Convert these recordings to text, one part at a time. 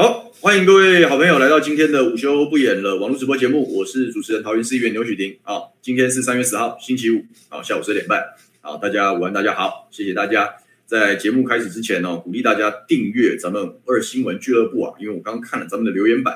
好，欢迎各位好朋友来到今天的午休不演了网络直播节目，我是主持人桃园市议员牛煦庭。啊，今天是三月十号，星期五，啊，下午四点半。好，大家午安，大家好，谢谢大家。在节目开始之前呢，鼓励大家订阅咱们二新闻俱乐部啊，因为我刚看了咱们的留言板，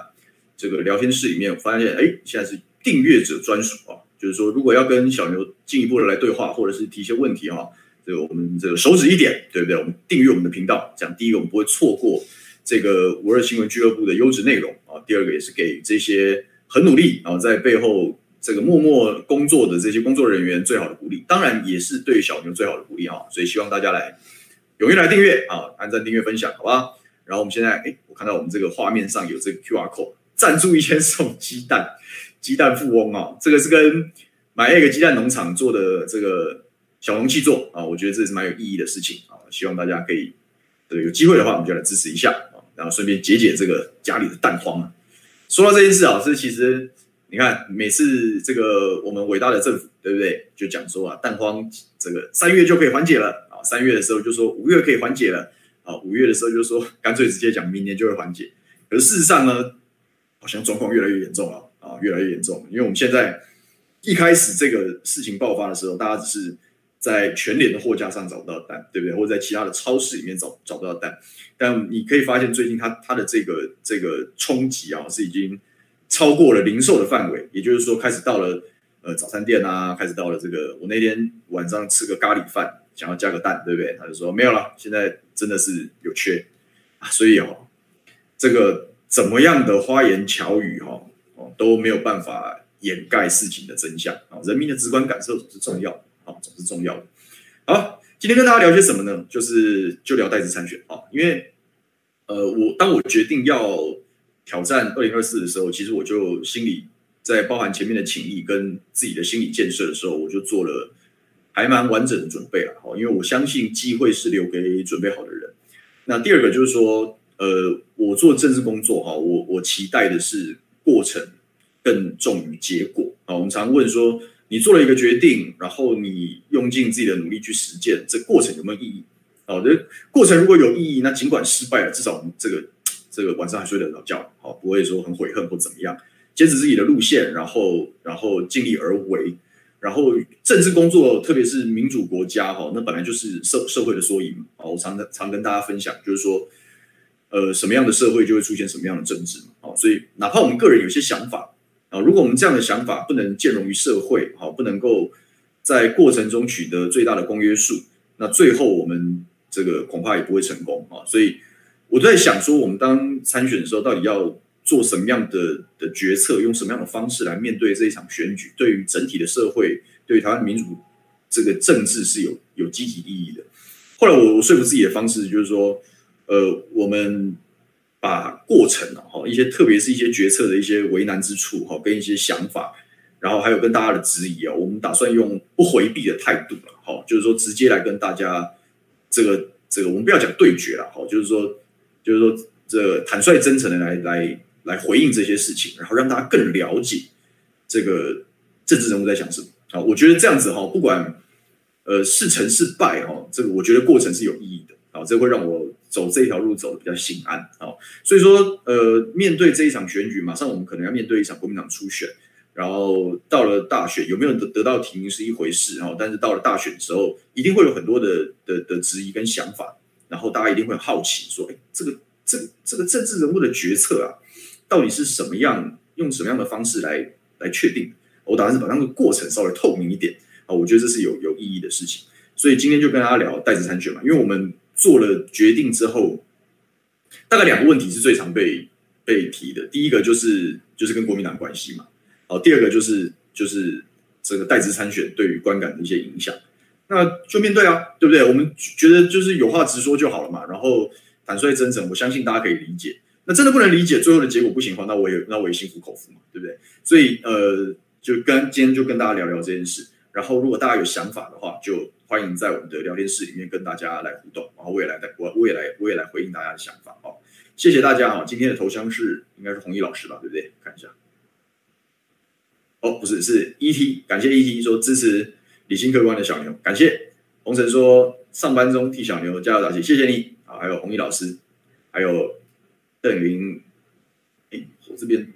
这个聊天室里面，我发现，哎，现在是订阅者专属啊，就是说，如果要跟小牛进一步的来对话，或者是提一些问题哈，这个我们这个手指一点，对不对？我们订阅我们的频道，这样第一个我们不会错过这个五二新闻俱乐部的优质内容啊，第二个也是给这些很努力啊，在背后这个默默工作的这些工作人员最好的鼓励，当然也是对小牛最好的鼓励哈，所以希望大家来。踊跃来订阅啊，按赞、订阅、分享，好吧？然后我们现在，哎，我看到我们这个画面上有这个 QR code，赞助一千送鸡蛋，鸡蛋富翁啊，这个是跟买一个鸡蛋农场做的这个小农契作啊，我觉得这是蛮有意义的事情啊，希望大家可以，对，有机会的话，我们就来支持一下，然后顺便解解这个家里的蛋荒啊。说到这件事啊，这其实你看，每次这个我们伟大的政府，对不对？就讲说啊，蛋荒这个三月就可以缓解了啊。三月的时候就说五月可以缓解了啊，五月的时候就说干脆直接讲明年就会缓解。可是事实上呢，好像状况越来越严重了啊，越来越严重。因为我们现在一开始这个事情爆发的时候，大家只是在全联的货架上找不到蛋，对不对？或者在其他的超市里面找找不到蛋。但你可以发现，最近它它的这个这个冲击啊，是已经超过了零售的范围，也就是说，开始到了呃早餐店啊，开始到了这个我那天晚上吃个咖喱饭。想要加个蛋，对不对？他就说没有了，现在真的是有缺啊，所以哦，这个怎么样的花言巧语哈哦都没有办法掩盖事情的真相啊。人民的直观感受是重要好，总是重要的。好，今天跟大家聊些什么呢？就是就聊带资参选啊，因为呃，我当我决定要挑战二零二四的时候，其实我就心里在包含前面的情意跟自己的心理建设的时候，我就做了。还蛮完整的准备了，好因为我相信机会是留给准备好的人。那第二个就是说，呃，我做政治工作哈，我我期待的是过程更重于结果啊。我们常问说，你做了一个决定，然后你用尽自己的努力去实践，这过程有没有意义？好的，过程如果有意义，那尽管失败了，至少我们这个 这个晚上还睡得着觉，好，不会说很悔恨或怎么样，坚持自己的路线，然后然后尽力而为。然后政治工作，特别是民主国家哈，那本来就是社社会的缩影啊。我常常跟大家分享，就是说，呃，什么样的社会就会出现什么样的政治嘛。所以哪怕我们个人有些想法啊，如果我们这样的想法不能兼容于社会，好，不能够在过程中取得最大的公约数，那最后我们这个恐怕也不会成功啊。所以我在想说，我们当参选的时候，到底要。做什么样的的决策，用什么样的方式来面对这一场选举，对于整体的社会，对于台湾民主这个政治是有有积极意义的。后来我说服自己的方式就是说，呃，我们把过程啊，哈，一些特别是一些决策的一些为难之处，哈，跟一些想法，然后还有跟大家的质疑啊，我们打算用不回避的态度了，哈，就是说直接来跟大家这个这个，我们不要讲对决了，哈，就是说就是说这坦率真诚的来来。来回应这些事情，然后让大家更了解这个政治人物在想什么啊！我觉得这样子哈，不管呃是成是败哈，这个我觉得过程是有意义的啊，这会让我走这条路走得比较心安啊。所以说呃，面对这一场选举，马上我们可能要面对一场国民党初选，然后到了大选有没有得得到提名是一回事哈，但是到了大选的时候，一定会有很多的的的质疑跟想法，然后大家一定会好奇说，哎，这个这个这个政治人物的决策啊。到底是什么样？用什么样的方式来来确定？我打算是把那个过程稍微透明一点啊，我觉得这是有有意义的事情。所以今天就跟大家聊带资参选嘛，因为我们做了决定之后，大概两个问题是最常被被提的。第一个就是就是跟国民党关系嘛，好，第二个就是就是这个代资参选对于观感的一些影响。那就面对啊，对不对？我们觉得就是有话直说就好了嘛，然后坦率真诚，我相信大家可以理解。那真的不能理解最后的结果不行的话，那我也那我也心服口服嘛，对不对？所以呃，就跟今天就跟大家聊聊这件事。然后如果大家有想法的话，就欢迎在我们的聊天室里面跟大家来互动。然后我也来我我也来我也来回应大家的想法。哦，谢谢大家啊！今天的头像是应该是弘毅老师吧，对不对？看一下。哦，不是，是 ET，感谢 ET 说支持理性客观的小牛，感谢洪晨说上班中替小牛加油打气，谢谢你啊！还有弘毅老师，还有。邓云，哎，我这边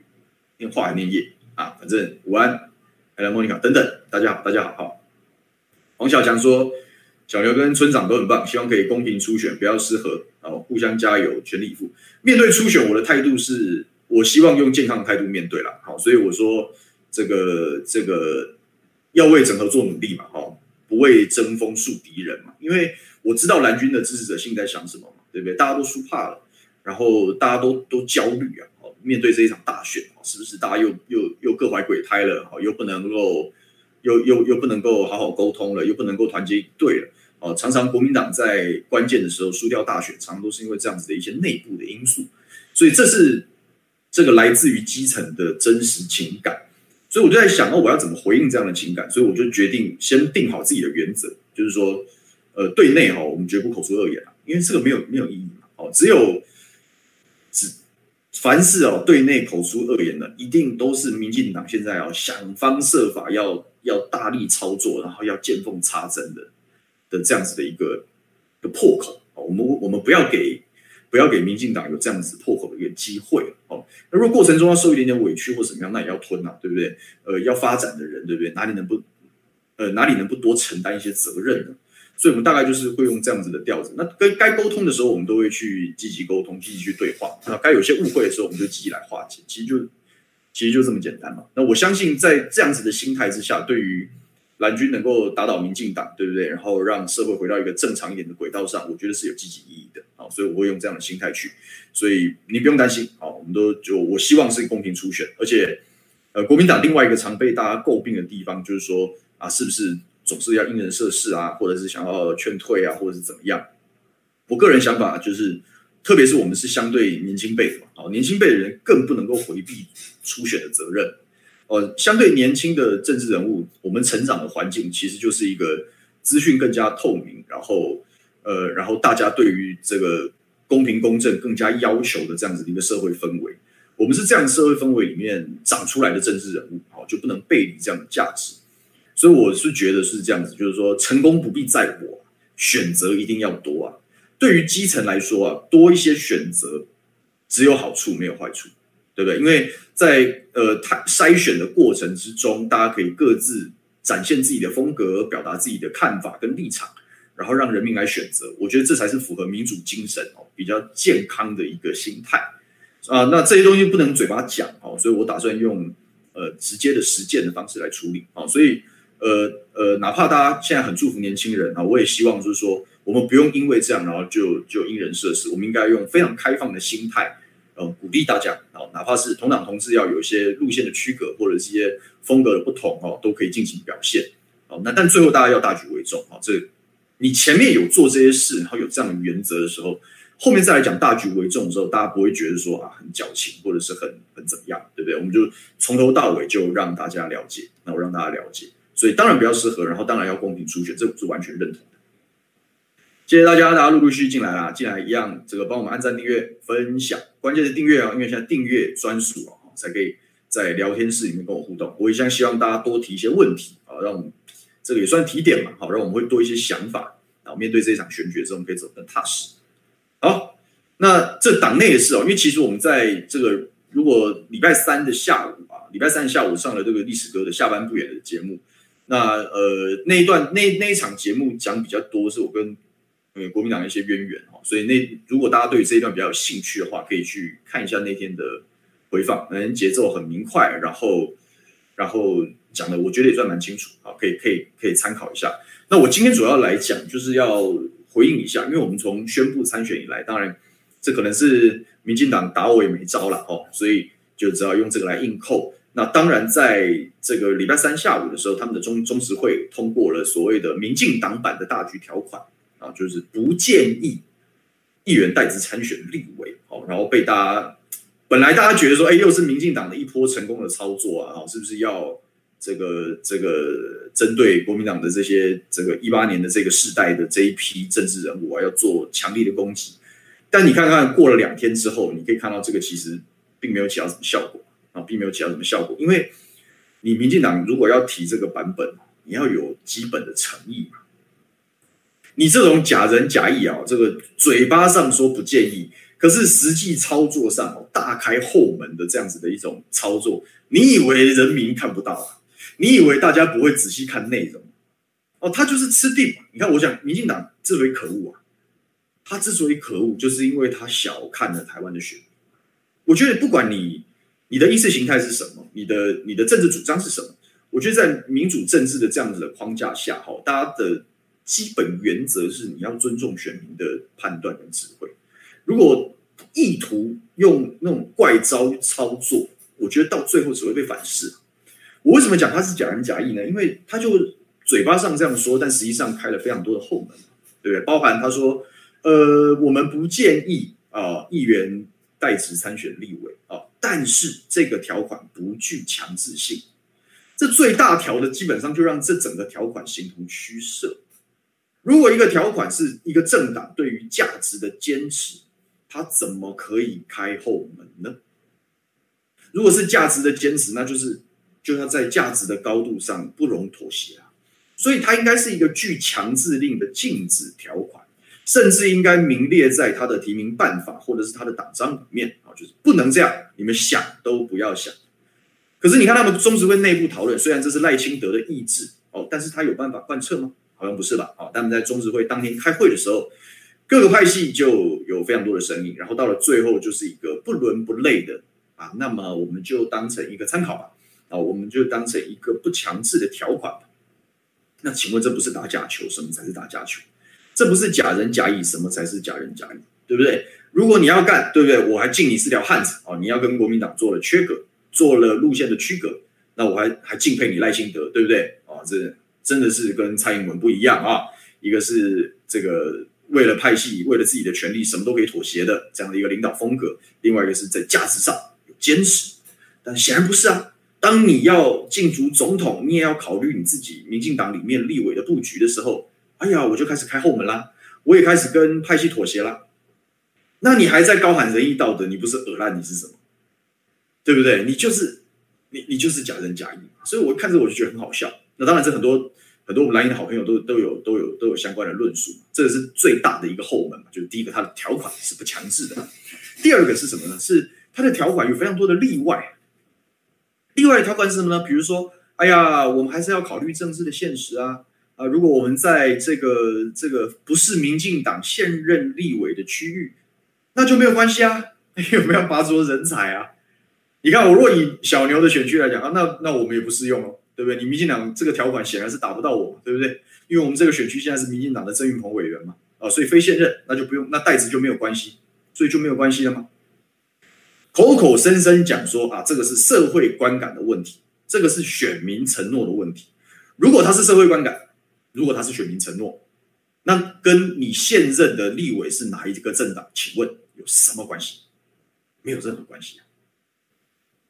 念话还念叶啊，反正午安，还有莫妮卡等等，大家好，大家好，好。黄小强说，小刘跟村长都很棒，希望可以公平初选，不要失和，然后互相加油，全力以赴。面对初选，我的态度是我希望用健康的态度面对了，好，所以我说这个这个要为整合做努力嘛，哈，不为争锋树敌人嘛，因为我知道蓝军的支持者现在想什么嘛，对不对？大家都输怕了。然后大家都都焦虑啊，面对这一场大选，是不是大家又又又各怀鬼胎了？又不能够，又又又不能够好好沟通了，又不能够团结一队了。哦，常常国民党在关键的时候输掉大选，常常都是因为这样子的一些内部的因素。所以这是这个来自于基层的真实情感。所以我就在想，哦，我要怎么回应这样的情感？所以我就决定先定好自己的原则，就是说，呃，对内哈，我们绝不口出恶言啊，因为这个没有没有意义嘛。哦，只有只。凡是哦，对内口出恶言的，一定都是民进党现在要想方设法要要大力操作，然后要见缝插针的的这样子的一个的破口。我们我们不要给不要给民进党有这样子破口的一个机会哦。那如果过程中要受一点点委屈或怎么样，那也要吞呐，对不对？呃，要发展的人，对不对？哪里能不呃哪里能不多承担一些责任呢？所以，我们大概就是会用这样子的调子。那该该沟通的时候，我们都会去积极沟通，积极去对话。那该有些误会的时候，我们就积极来化解。其实就其实就这么简单嘛。那我相信，在这样子的心态之下，对于蓝军能够打倒民进党，对不对？然后让社会回到一个正常一点的轨道上，我觉得是有积极意义的。好，所以我会用这样的心态去。所以你不用担心。好，我们都就我希望是公平初选。而且，呃，国民党另外一个常被大家诟病的地方，就是说啊，是不是？总是要因人设事啊，或者是想要劝退啊，或者是怎么样？我个人想法就是，特别是我们是相对年轻辈的嘛，哦，年轻辈的人更不能够回避初选的责任。哦，相对年轻的政治人物，我们成长的环境其实就是一个资讯更加透明，然后呃，然后大家对于这个公平公正更加要求的这样子的一个社会氛围。我们是这样的社会氛围里面长出来的政治人物，好，就不能背离这样的价值。所以我是觉得是这样子，就是说成功不必在我，选择一定要多啊。对于基层来说啊，多一些选择只有好处没有坏处，对不对？因为在呃他筛选的过程之中，大家可以各自展现自己的风格，表达自己的看法跟立场，然后让人民来选择。我觉得这才是符合民主精神哦，比较健康的一个心态啊。那这些东西不能嘴巴讲哦，所以我打算用呃直接的实践的方式来处理啊，所以。呃呃，哪怕大家现在很祝福年轻人啊，我也希望就是说，我们不用因为这样，然后就就因人设事，我们应该用非常开放的心态，呃，鼓励大家哪怕是同党同志要有一些路线的区隔，或者是一些风格的不同哦，都可以进行表现。哦，那但最后大家要大局为重啊，这你前面有做这些事，然后有这样的原则的时候，后面再来讲大局为重的时候，大家不会觉得说啊很矫情，或者是很很怎么样，对不对？我们就从头到尾就让大家了解，那我让大家了解。所以当然比较适合，然后当然要公平初选，这我是完全认同的。谢谢大家，大家陆陆续续进来啦，进来一样，这个帮我们按赞、订阅、分享，关键是订阅啊，因为现在订阅专属啊，才可以在聊天室里面跟我互动。我一向希望大家多提一些问题啊，让我们这个也算提点嘛，好，让我们会多一些想法，然后面对这一场选举的时候，我们可以走得更踏实。好，那这党内的事哦，因为其实我们在这个如果礼拜三的下午啊，礼拜三下午上了这个历史哥的下班不远的节目。那呃那一段那那一场节目讲比较多，是我跟呃国民党的一些渊源，所以那如果大家对这一段比较有兴趣的话，可以去看一下那天的回放，嗯，节奏很明快，然后然后讲的我觉得也算蛮清楚，好，可以可以可以参考一下。那我今天主要来讲就是要回应一下，因为我们从宣布参选以来，当然这可能是民进党打我也没招了哦，所以就只好用这个来硬扣。那当然，在这个礼拜三下午的时候，他们的中中执会通过了所谓的民进党版的大局条款啊，就是不建议议员代职参选立委哦，然后被大家本来大家觉得说，哎，又是民进党的一波成功的操作啊，是不是要这个这个针对国民党的这些这个一八年的这个世代的这一批政治人物啊，要做强力的攻击？但你看看过了两天之后，你可以看到这个其实并没有起到什么效果啊。并没有起到什么效果，因为你民进党如果要提这个版本，你要有基本的诚意嘛。你这种假仁假义啊，这个嘴巴上说不建议，可是实际操作上哦，大开后门的这样子的一种操作，你以为人民看不到啊？你以为大家不会仔细看内容？哦，他就是吃定。你看，我讲民进党之所以可恶啊，他之所以可恶，就是因为他小看了台湾的选民。我觉得不管你你的意识形态是什么，你的你的政治主张是什么，我觉得在民主政治的这样子的框架下，哈，大家的基本原则是你要尊重选民的判断跟智慧。如果意图用那种怪招操作，我觉得到最后只会被反噬。我为什么讲他是假仁假义呢？因为他就嘴巴上这样说，但实际上开了非常多的后门，对不对？包含他说，呃，我们不建议啊、议员代职参选立委啊、但是这个条款不具强制性。这最大条的基本上就让这整个条款形同虚设。如果一个条款是一个政党对于价值的坚持，他怎么可以开后门呢？如果是价值的坚持，那就是。就要在价值的高度上不容妥协啊，所以它应该是一个具强制令的禁止条款，甚至应该名列在他的提名办法或者是他的党章里面啊，就是不能这样，你们想都不要想。可是你看他们中执会内部讨论，虽然这是赖清德的意志哦，但是他有办法贯彻吗？好像不是吧？啊，他们在中执会当天开会的时候，各个派系就有非常多的声音，然后到了最后就是一个不伦不类的啊，那么我们就当成一个参考吧。啊，我们就当成一个不强制的条款。那请问，这不是打假球？什么才是打假球？这不是假仁假义？什么才是假仁假义？对不对？如果你要干，对不对？我还敬你是条汉子啊！你要跟国民党做了切割，做了路线的区隔，那我还还敬佩你赖清德，对不对？啊，这真的是跟蔡英文不一样啊！一个是这个为了派系，为了自己的权利，什么都可以妥协的这样的一个领导风格；另外一个是在价值上有坚持，但显然不是啊。当你要竞逐总统，你也要考虑你自己民进党里面立委的布局的时候，哎呀，我就开始开后门啦，我也开始跟派系妥协啦。那你还在高喊仁义道德，你不是恶烂，你是什么？对不对？你就是你，你就是假仁假义。所以我看着我就觉得很好笑。那当然，这很多很多我们蓝营的好朋友都都有都有都有相关的论述。这个是最大的一个后门嘛，就是第一个，它的条款是不强制的；第二个是什么呢？是它的条款有非常多的例外。例外条款是什么呢？比如说，哎呀，我们还是要考虑政治的现实啊啊！如果我们在这个这个不是民进党现任立委的区域，那就没有关系啊，有没有拔擢人才啊？你看，我若以小牛的选区来讲啊，那那我们也不适用哦，对不对？你民进党这个条款显然是打不到我，对不对？因为我们这个选区现在是民进党的郑运鹏委员嘛，啊，所以非现任那就不用，那代职就没有关系，所以就没有关系了吗？口口声声讲说啊，这个是社会观感的问题，这个是选民承诺的问题。如果他是社会观感，如果他是选民承诺，那跟你现任的立委是哪一个政党？请问有什么关系？没有任何关系啊。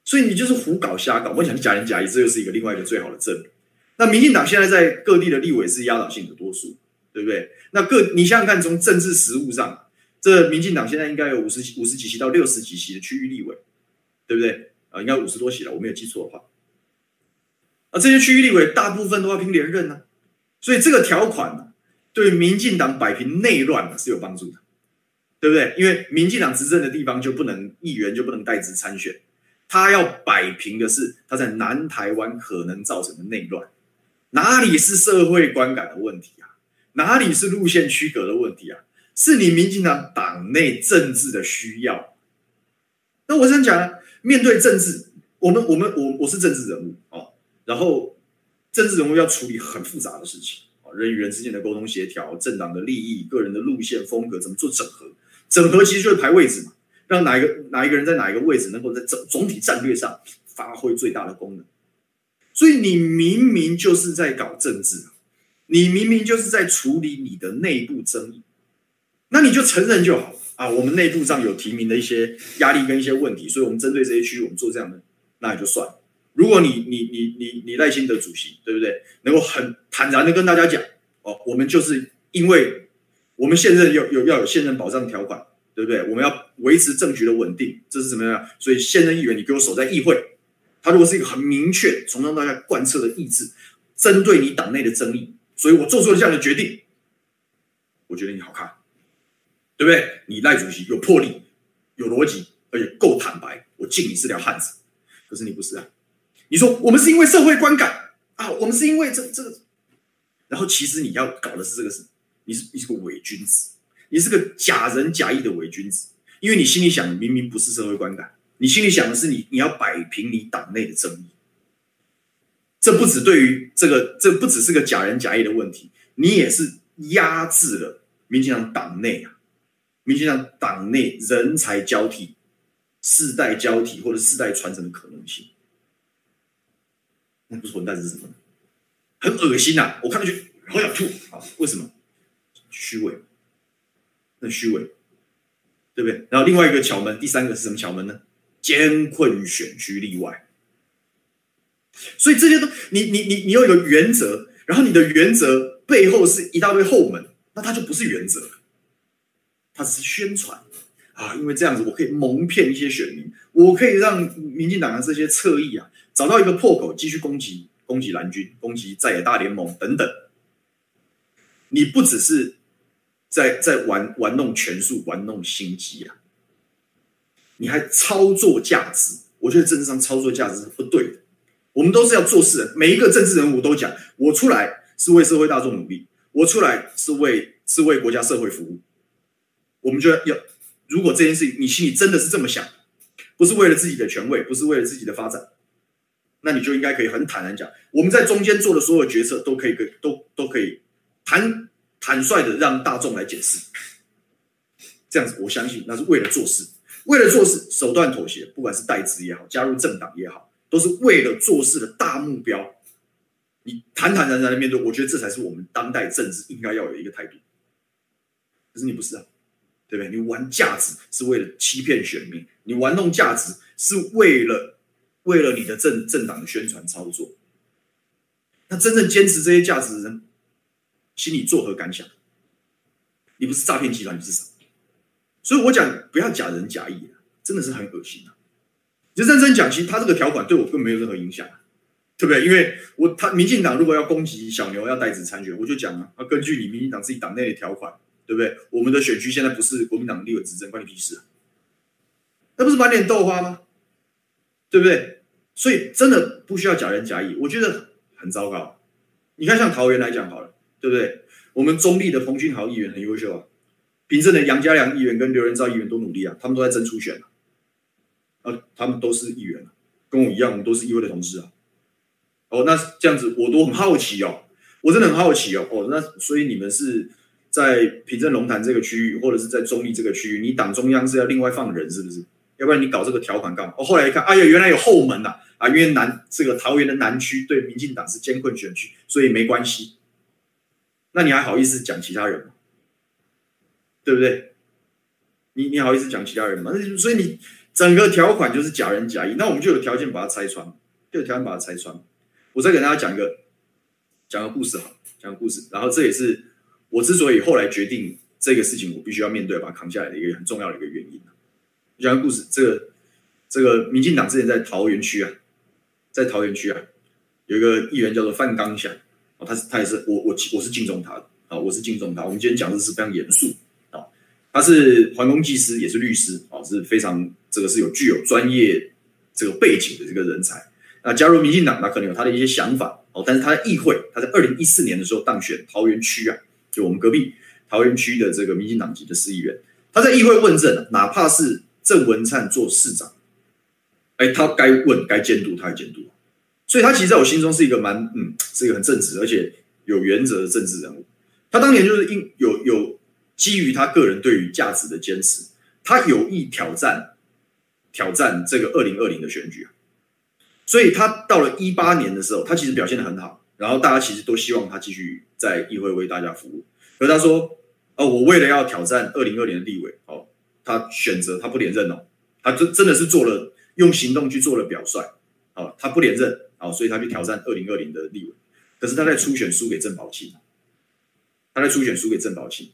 所以你就是胡搞瞎搞。我想假仁假义，这又是一个另外一个最好的证明。那民进党现在在各地的立委是压倒性的多数，对不对？那各你想想看，从政治实务上。这民进党现在应该有五十五十几席到六十几席的区域立委，对不对？啊，应该五十多席了，我没有记错的话。啊，这些区域立委大部分都要拼连任呢，所以这个条款呢，对民进党摆平内乱是有帮助的，对不对？因为民进党执政的地方就不能议员就不能代职参选，他要摆平的是他在南台湾可能造成的内乱，哪里是社会观感的问题啊？哪里是路线区隔的问题啊？是你民进党党内政治的需要。那我这样讲，面对政治，我们我们我我是政治人物啊，然后政治人物要处理很复杂的事情啊，人与人之间的沟通协调，政党的利益，个人的路线风格，怎么做整合？整合其实就是排位置嘛，让哪一个哪一个人在哪一个位置能够在总总体战略上发挥最大的功能。所以你明明就是在搞政治，你明明就是在处理你的内部争议。那你就承认就好啊！我们内部上有提名的一些压力跟一些问题，所以我们针对这些区域，我们做这样的，那也就算了。如果你你你你你耐心的主席对不对？能够很坦然的跟大家讲哦，我们就是因为我们现任有有要有现任保障条款，对不对？我们要维持政局的稳定，这是怎么样？所以现任议员你给我守在议会，他如果是一个很明确从让大家贯彻的意志，针对你党内的争议，所以我做出了这样的决定，我觉得你好看。对不对？你赖主席有魄力，有逻辑，而且够坦白，我敬你是条汉子。可是你不是啊，你说我们是因为社会观感啊，我们是因为这这个，然后其实你要搞的是这个事，你是你是个伪君子，你是个假仁假义的伪君子，因为你心里想的明明不是社会观感，你心里想的是你你要摆平你党内的正义。这不只对于这个，这不只是个假仁假义的问题，你也是压制了民进党党内啊，民进党党内人才交替、世代交替或者世代传承的可能性。那不是混蛋是什么？很恶心呐、啊！我看上去好想吐啊！为什么？虚伪，很虚伪，对不对？然后另外一个巧门，第三个是什么巧门呢？艰困选区例外。所以这些都，你你你你要有原则，然后你的原则背后是一大堆后门，那它就不是原则，它只是宣传啊。因为这样子，我可以蒙骗一些选民，我可以让民进党的这些侧翼啊找到一个破口，继续攻击攻击蓝军，攻击在野大联盟等等。你不只是在在玩玩弄权术，玩弄心机啊，你还操作价值。我觉得政治上操作价值是不对的。我们都是要做事的，每一个政治人物都讲，我出来是为社会大众努力，我出来是为是为国家社会服务。我们就要，如果这件事情你心里真的是这么想，不是为了自己的权位，不是为了自己的发展，那你就应该可以很坦然讲，我们在中间做的所有决策都可以跟，都都可以谈坦率的让大众来解释。这样子，我相信那是为了做事，为了做事手段妥协，不管是代职也好，加入政党也好。都是为了做事的大目标，你坦坦然然的面对，我觉得这才是我们当代政治应该要有一个态度。可是你不是啊，对不对？你玩价值是为了欺骗选民，你玩弄价值是为了为了你的政政党的宣传操作。那真正坚持这些价值的人，心里作何感想？你不是诈骗集团，你是什么？所以我讲不要假仁假义啊，真的是很恶心啊。就认真讲，其实他这个条款对我根本没有任何影响，对不对？因为我他民进党如果要攻击小牛要代职参选，我就讲啊，要根据你民进党自己党内的条款，对不对？我们的选区现在不是国民党立委执政，关你屁事啊？那不是满脸豆花吗？对不对？所以真的不需要假仁假义，我觉得很糟糕。你看，像桃园来讲好了，对不对？我们中立的彭俊豪议员很优秀啊，平镇的杨家良议员跟刘仁昭议员都努力啊，他们都在争初选啊。啊，他们都是议员，跟我一样，我们都是议会的同事啊。哦，那这样子我都很好奇哦，我真的很好奇哦。哦，那所以你们是在平镇龙潭这个区域，或者是在中立这个区域，你党中央是要另外放人是不是？要不然你搞这个条款干嘛？哦，后来一看，哎呀，原来有后门呐！啊，因为南这个桃园的南区对民进党是艰困选区，所以没关系。那你还好意思讲其他人吗？对不对？你你好意思讲其他人吗？所以你。整个条款就是假仁假义，那我们就有条件把它拆穿，就有条件把它拆穿。我再给大家讲一个讲个故事哈，讲个故事。然后这也是我之所以后来决定这个事情，我必须要面对，把它扛下来的一个很重要的一个原因。讲个故事，这个这个民进党之前在桃园区啊，在桃园区啊，有一个议员叫做范刚祥，哦，他是他也是我我我是敬重他的啊，我是敬重他。我们今天讲的是非常严肃啊，他是环工技师，也是律师啊，是非常。这个是有具有专业这个背景的这个人才，那加入民进党，他可能有他的一些想法哦。但是他在议会，他在二零一四年的时候当选桃园区啊，就我们隔壁桃园区的这个民进党籍的市议员，他在议会问政，哪怕是郑文灿做市长，哎，他该问该监督，他也监督。所以，他其实在我心中是一个蛮嗯，是一个很正直而且有原则的政治人物。他当年就是因有有基于他个人对于价值的坚持，他有意挑战。挑战这个二零二零的选举，所以他到了一八年的时候，他其实表现的很好，然后大家其实都希望他继续在议会为大家服务。可是他说：“哦，我为了要挑战二零二零的立委，哦，他选择他不连任哦，他真真的是做了用行动去做了表率，哦，他不连任，哦，所以他去挑战二零二零的立委。可是他在初选输给郑宝清，他在初选输给郑宝庆，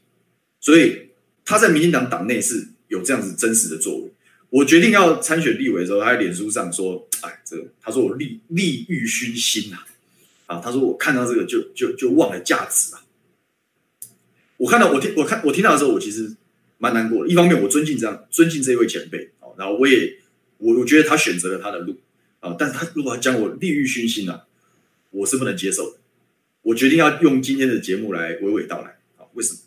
所以他在民进党党内是有这样子真实的作为。”我决定要参选立委的时候，他在脸书上说：“哎，这个，他说我利利欲熏心啊，啊，他说我看到这个就就就忘了价值啊。”我看到我听我看我听到的时候，我其实蛮难过的。一方面我尊敬这样尊敬这一位前辈，哦，然后我也我我觉得他选择了他的路啊，但是他如果要将我利欲熏心啊，我是不能接受的。我决定要用今天的节目来娓娓道来啊，为什么？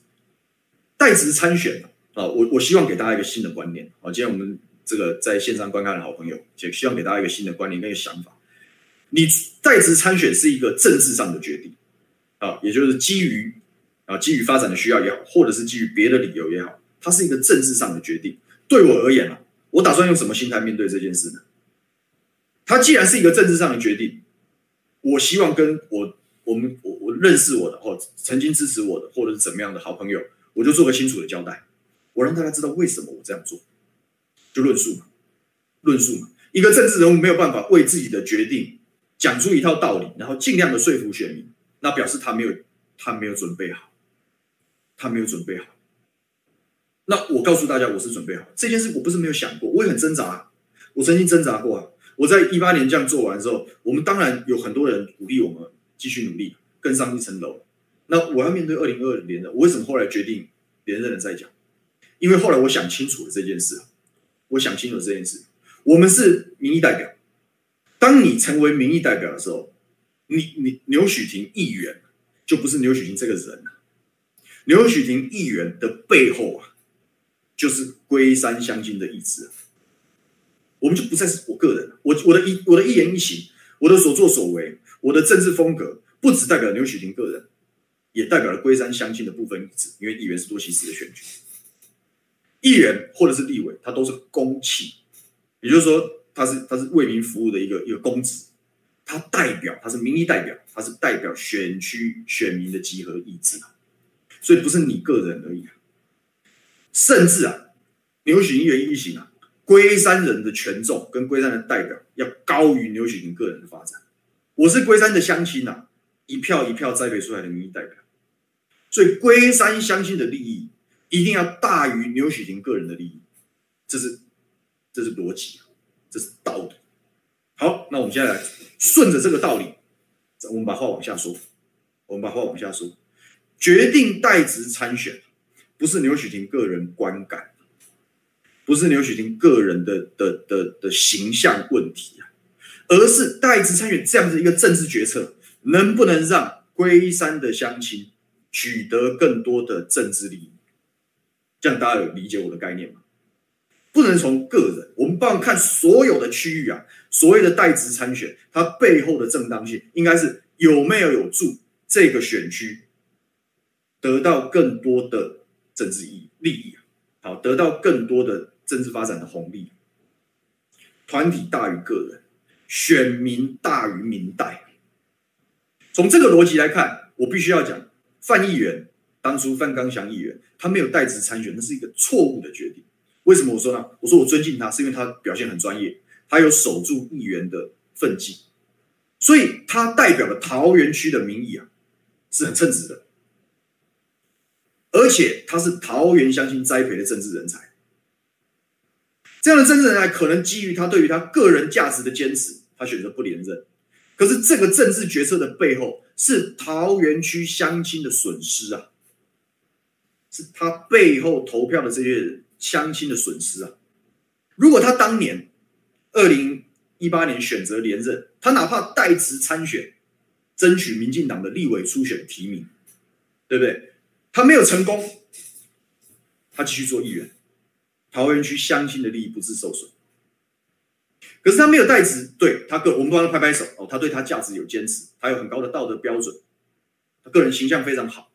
代职参选啊，我我希望给大家一个新的观念啊，今天我们这个在线上观看的好朋友，也希望给大家一个新的观念跟一个想法。你代职参选是一个政治上的决定啊，也就是基于啊基于发展的需要也好，或者是基于别的理由也好，它是一个政治上的决定。对我而言啊，我打算用什么心态面对这件事呢？他既然是一个政治上的决定，我希望跟我我们我我认识我的或曾经支持我的或者是怎么样的好朋友，我就做个清楚的交代，我让大家知道为什么我这样做，就论述嘛，论述嘛。一个政治人物没有办法为自己的决定。讲出一套道理，然后尽量的说服选民，那表示他没有他没有准备好，他没有准备好。那我告诉大家，我是准备好这件事，我不是没有想过，我也很挣扎，我曾经挣扎过啊。我在一八年这样做完之后，我们当然有很多人鼓励我们继续努力，更上一层楼。那我要面对二零二零年的，我为什么后来决定连任了再讲？因为后来我想清楚了这件事，我想清楚这件事，我们是民意代表。当你成为民意代表的时候，你你牛许庭议员就不是牛许庭这个人了。牛许庭议员的背后啊，就是龟山乡亲的意志。我们就不再是个人，我我的一我的一言一行，我的所作所为，我的政治风格，不只代表牛许婷个人，也代表了龟山乡亲的部分意志。因为议员是多席次的选举，议员或者是立委，他都是公器，也就是说。他是他是为民服务的一个一个公职，他代表他是民意代表，他是代表选区选民的集合意志，所以不是你个人而已啊，甚至啊，牛煦庭议员一行啊，龟山人的权重跟龟山的代表要高于牛煦庭个人的发展。我是龟山的乡亲呐，一票一票栽培出来的民意代表，所以龟山乡亲的利益一定要大于牛煦庭个人的利益，这是这是逻辑。这是道理。好，那我们现在来顺着这个道理，我们把话往下说。我们把话往下说，决定代职参选，不是牛煦庭个人观感，不是牛雪婷个人的的的的，形象问题啊，而是代职参选这样子一个政治决策，能不能让龟山的乡亲取得更多的政治利益？这样大家有理解我的概念吗？不能从个人，我们帮看所有的区域啊，所谓的代职参选，它背后的正当性应该是有没有有助这个选区得到更多的政治意利益啊，好，得到更多的政治发展的红利。团体大于个人，选民大于民代。从这个逻辑来看，我必须要讲，范议员当初范刚祥议员他没有代职参选，那是一个错误的决定。为什么我说呢？我说我尊敬他，是因为他表现很专业，他有守住议员的分际，所以他代表了桃园区的民意啊，是很称职的。而且他是桃园乡亲栽培的政治人才，这样的政治人才可能基于他对于他个人价值的坚持，他选择不连任。可是这个政治决策的背后，是桃园区乡亲的损失啊，是他背后投票的这些人。乡亲的损失啊！如果他当年二零一八年选择连任，他哪怕代职参选，争取民进党的立委初选提名，对不对？他没有成功，他继续做议员，桃园区乡亲的利益不致受损。可是他没有代职，对他个我们帮他拍拍手哦，他对他价值有坚持，他有很高的道德标准，他个人形象非常好，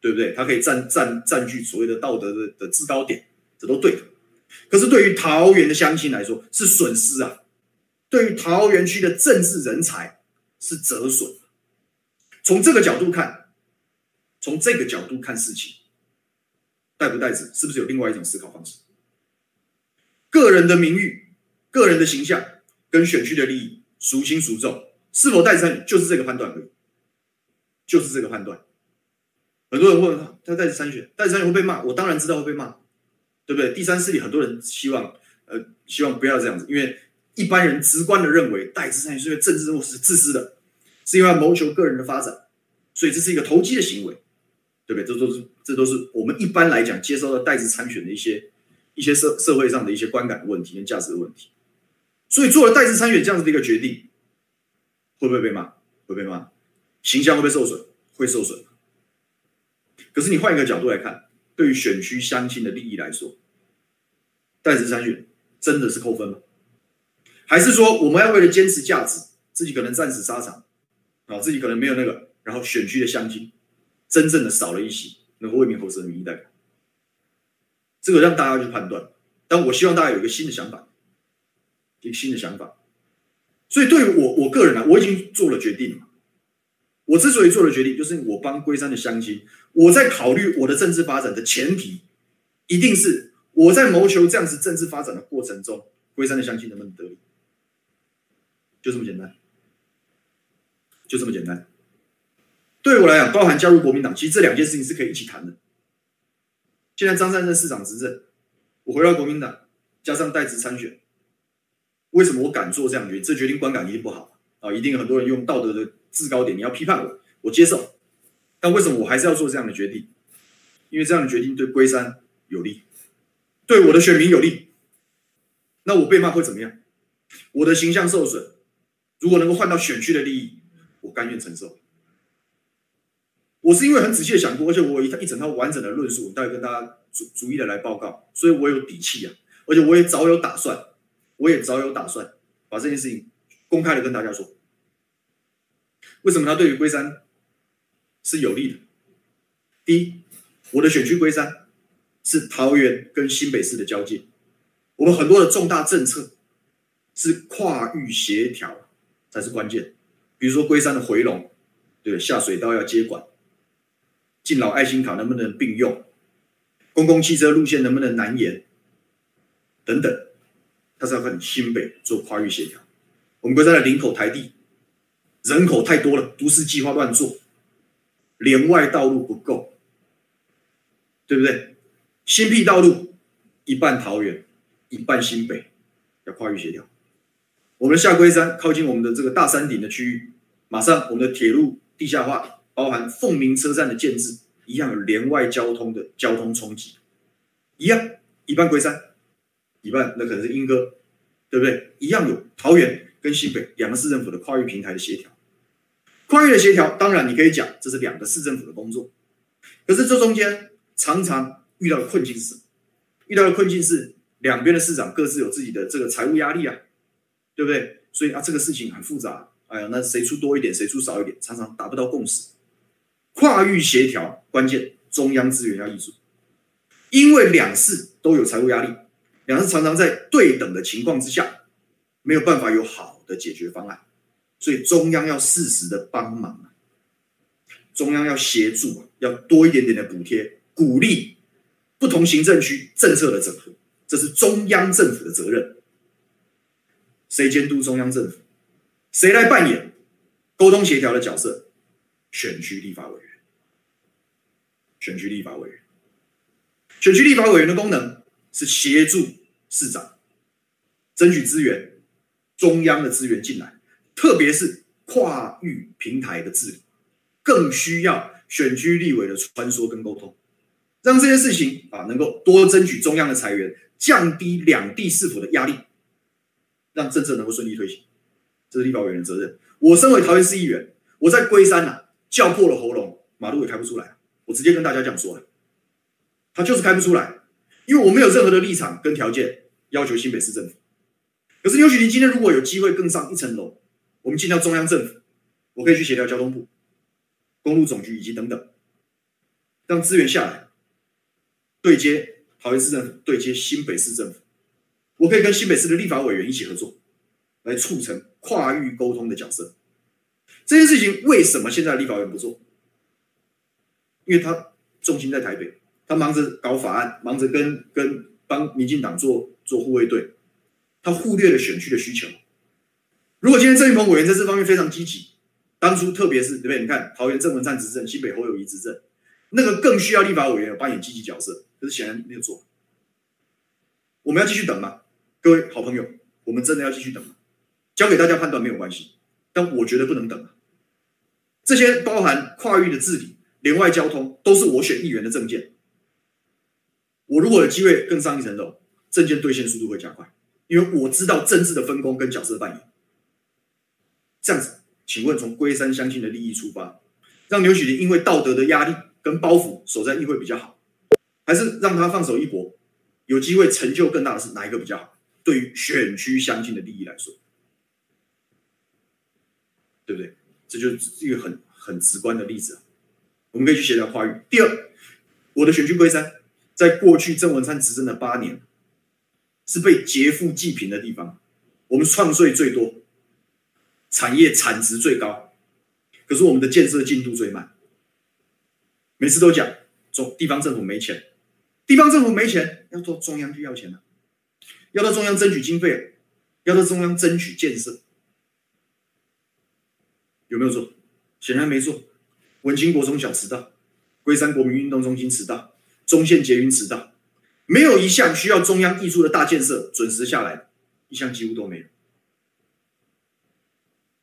对不对？他可以占占占据所谓的道德的的制高点。这都对的，可是对于桃园的乡亲来说是损失啊！对于桃园区的政治人才是折损。从这个角度看，从这个角度看事情，代不代职是不是有另外一种思考方式？个人的名誉、个人的形象跟选区的利益孰轻孰重，是否代职就是这个判断而已，就是这个判断。很多人问他，他代职参选，代职参选会被骂，我当然知道会被骂。对不对？第三势力很多人希望，呃，希望不要这样子，因为一般人直观的认为，代职参选是因为政治任务是自私的，是因为谋求个人的发展，所以这是一个投机的行为，对不对？这都是这都是我们一般来讲接收到带职参选的一些一些社社会上的一些观感问题跟价值的问题。所以做了带职参选这样子的一个决定，会不会被骂？会被骂？形象会不会受损？会受损。可是你换一个角度来看，对于选区乡亲的利益来说，带职参选真的是扣分吗？还是说我们要为了坚持价值，自己可能战死沙场，啊，自己可能没有那个，然后选区的乡亲真正的少了一席，能够为民喉舌的民意代表，这个让大家去判断。但我希望大家有一个新的想法，一个新的想法。所以对于我我个人来、我已经做了决定。我之所以做了决定，就是我帮龟山的乡亲，我在考虑我的政治发展的前提，一定是我在谋求这样子政治发展的过程中，龟山的乡亲能不能得利，就这么简单，就这么简单。对我来讲，包含加入国民党，其实这两件事情是可以一起谈的。现在张善政市长执政，我回到国民党，加上代职参选，为什么我敢做这样决定？这决定观感一定不好啊，一定很多人用道德的。制高点，你要批判我，我接受。但为什么我还是要做这样的决定？因为这样的决定对龟山有利，对我的选民有利。那我被骂会怎么样？我的形象受损，如果能够换到选区的利益，我甘愿承受。我是因为很仔细的想过，而且我有一一整套完整的论述，我待会跟大家逐逐一的来报告，所以我有底气啊，而且我也早有打算，我也早有打算把这件事情公开的跟大家说。为什么他对于龟山是有利的？第一，我的选区龟山是桃园跟新北市的交界，我们很多的重大政策是跨域协调才是关键。比如说龟山的回龙，对，下水道要接管，敬老爱心卡能不能并用，公共汽车路线能不能南延，等等，它是要跟新北做跨域协调。我们龟山的林口台地。人口太多了，都市计划乱做，连外道路不够，对不对？新辟道路一半桃园，一半新北，要跨域协调。我们的下龟山靠近我们的这个大山顶的区域，马上我们的铁路地下化，包含凤鸣车站的建制，一样有连外交通的交通冲击，一样一半龟山，一半那可能是莺歌，对不对？一样有桃园跟新北两个市政府的跨域平台的协调。跨域的协调，当然你可以讲这是两个市政府的工作，可是这中间常常遇到的困境是？遇到的困境是两边的市长各自有自己的这个财务压力啊，对不对？所以啊，这个事情很复杂。哎呀，那谁出多一点，谁出少一点，常常达不到共识。跨域协调关键，中央资源要挹注，因为两市都有财务压力，两市常常在对等的情况之下，没有办法有好的解决方案。所以中央要适时的帮忙，中央要协助，要多一点点的补贴，鼓励不同行政区政策的整合，这是中央政府的责任。谁监督中央政府？谁来扮演沟通协调的角色？选区立法委，选区立法委员，选区立法委员的功能是协助市长争取资源，中央的资源进来。特别是跨域平台的治理，更需要选区立委的穿梭跟沟通，让这些事情啊能够多争取中央的财源，降低两地市府的压力，让政策能够顺利推行。这是立法委员的责任。我身为桃园市议员，我在龟山呐叫破了喉咙，马路也开不出来。我直接跟大家这样说了，他就是开不出来，因为我没有任何的立场跟条件要求新北市政府。可是刘许婷今天如果有机会更上一层楼。我们进到中央政府，我可以去协调交通部、公路总局以及等等，让资源下来，对接桃园市政府，对接新北市政府。我可以跟新北市的立法委员一起合作，来促成跨域沟通的角色。这件事情为什么现在立法委员不做？因为他重心在台北，他忙着搞法案，忙着跟跟帮民进党做做护卫队，他忽略了选区的需求。如果今天郑运鹏委员在这方面非常积极，当初特别是对不对？你看桃园郑文灿执政，新北侯友宜执政，那个更需要立法委员扮演积极角色，可是显然没有做。我们要继续等吗？各位好朋友，我们真的要继续等吗？交给大家判断没有关系，但我觉得不能等啊。这些包含跨域的治理，连外交通都是我选议员的政见。我如果有机会更上一层楼，政见兑现速度会加快，因为我知道政治的分工跟角色扮演。这样子，请问从龟山乡亲的利益出发，让刘许婷因为道德的压力跟包袱守在议会比较好，还是让他放手一搏，有机会成就更大的事，哪一个比较好？对于选区乡亲的利益来说，对不对？这就是一个很很直观的例子啊。我们可以去协调跨域。第二，我的选区龟山，在过去郑文灿执政的八年，是被劫富济贫的地方。我们创税最多，产业产值最高，可是我们的建设进度最慢。每次都讲中地方政府没钱，地方政府没钱，要到中央去要钱啊，要到中央争取经费，要到中央争取建设，有没有做？显然没做。文清国中小迟到，龟山国民运动中心迟到，中线捷运迟到，没有一项需要中央挹注的大建设准时下来，一项几乎都没有。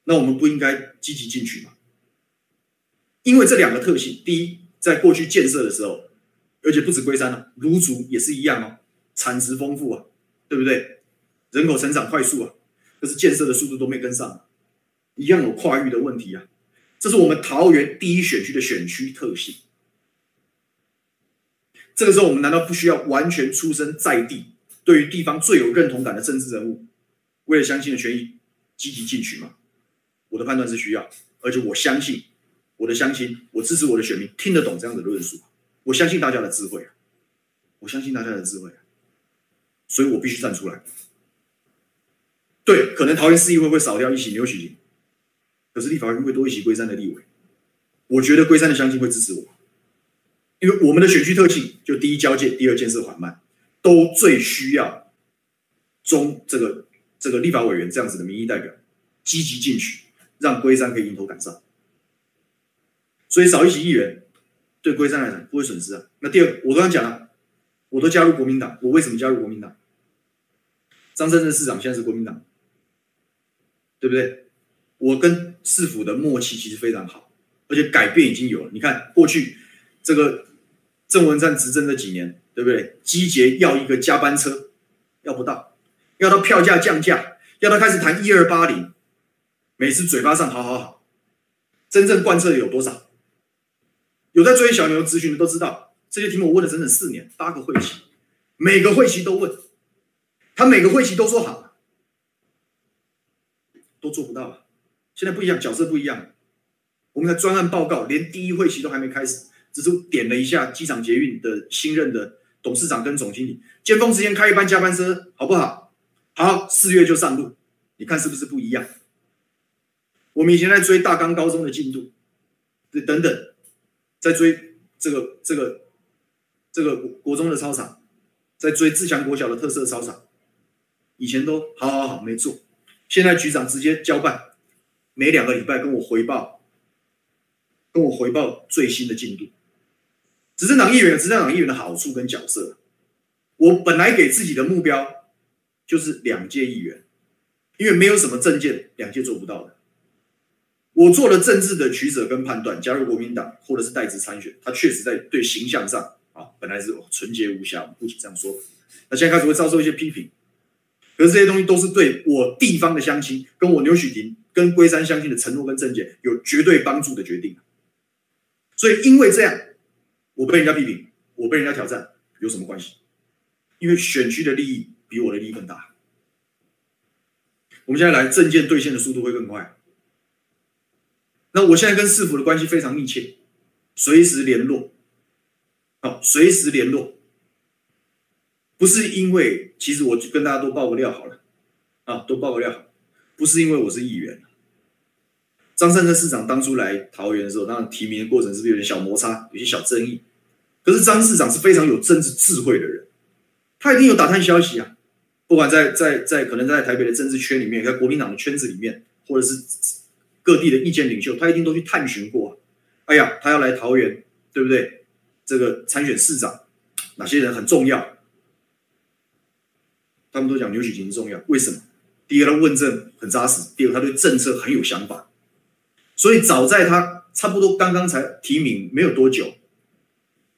那我们不应该积极进取吗？因为这两个特性，第一，在过去建设的时候，而且不止龟山啊，芦竹也是一样哦，产值丰富啊，对不对？人口成长快速啊，可是建设的速度都没跟上，一样有跨域的问题啊。这是我们桃园第一选区的选区特性。这个时候，我们难道不需要完全出生在地、对于地方最有认同感的政治人物，为了乡亲的权益积极进取吗？我的判断是需要，而且我相信我的乡亲，我支持我的选民听得懂这样的论述。我相信大家的智慧，我相信大家的智慧，所以我必须站出来。对，可能桃园市议会会少掉一席刘许婷。可是立法会会多一席龟山的立委，我觉得龟山的乡亲会支持我，因为我们的选区特性就第一交界，第二建设缓慢，都最需要中这个这个立法委员这样子的民意代表积极进取，让龟山可以迎头赶上。所以少一席议员对龟山来讲不会损失啊。那第二，我刚刚讲了，我都加入国民党，我为什么加入国民党？张善政市长现在是国民党，对不对？我跟市府的默契其实非常好，而且改变已经有了。你看过去这个郑文灿执政这几年，对不对？集结要一个加班车，要不到；要到票价降价，要到开始谈一二八零，每次嘴巴上好好好，真正贯彻有多少？有在追小牛咨询的都知道，这些题目我问了整整四年，八个会期，每个会期都问，他每个会期都说好，都做不到。现在不一样，角色不一样。我们的专案报告连第一会期都还没开始，只是点了一下机场捷运的新任的董事长跟总经理，尖峰时间开一班加班车，好不好？好，四月就上路，你看是不是不一样？我们以前在追大冈高中的进度，等等，在追这个这个这个国中的操场，在追自强国小的特色操场，以前都好好好没做，现在局长直接交办。每两个礼拜跟我回报，跟我回报最新的进度。执政党议员执政党议员的好处跟角色。我本来给自己的目标就是两届议员，因为没有什么政见两届做不到的。我做了政治的取舍跟判断，加入国民党或者是代职参选，他确实在对形象上啊，本来是纯洁无瑕，不仅这样说，那现在开始会遭受一些批评。可是这些东西都是对我地方的乡亲，跟我刘许婷。跟龟山乡亲的承诺跟政见有绝对帮助的决定，所以因为这样，我被人家批评，我被人家挑战，有什么关系？因为选区的利益比我的利益更大。我们现在来政见兑现的速度会更快。那我现在跟市府的关系非常密切，随时联络，好，随时联络。不是因为，其实我跟大家都爆个料好了，啊，都爆个料好，不是因为我是议员。张善政市长当初来桃园的时候，当然提名的过程是不是有点小摩擦，有些小争议？可是张市长是非常有政治智慧的人，他一定有打探消息啊。不管在在在可能在台北的政治圈里面，在国民党的圈子里面，或者是各地的意见领袖，他一定都去探寻过。哎呀，他要来桃园，对不对？这个参选市长，哪些人很重要？他们都讲刘许婷重要，为什么？第一个，他问政很扎实；第二个，他对政策很有想法。所以早在他差不多刚刚才提名没有多久，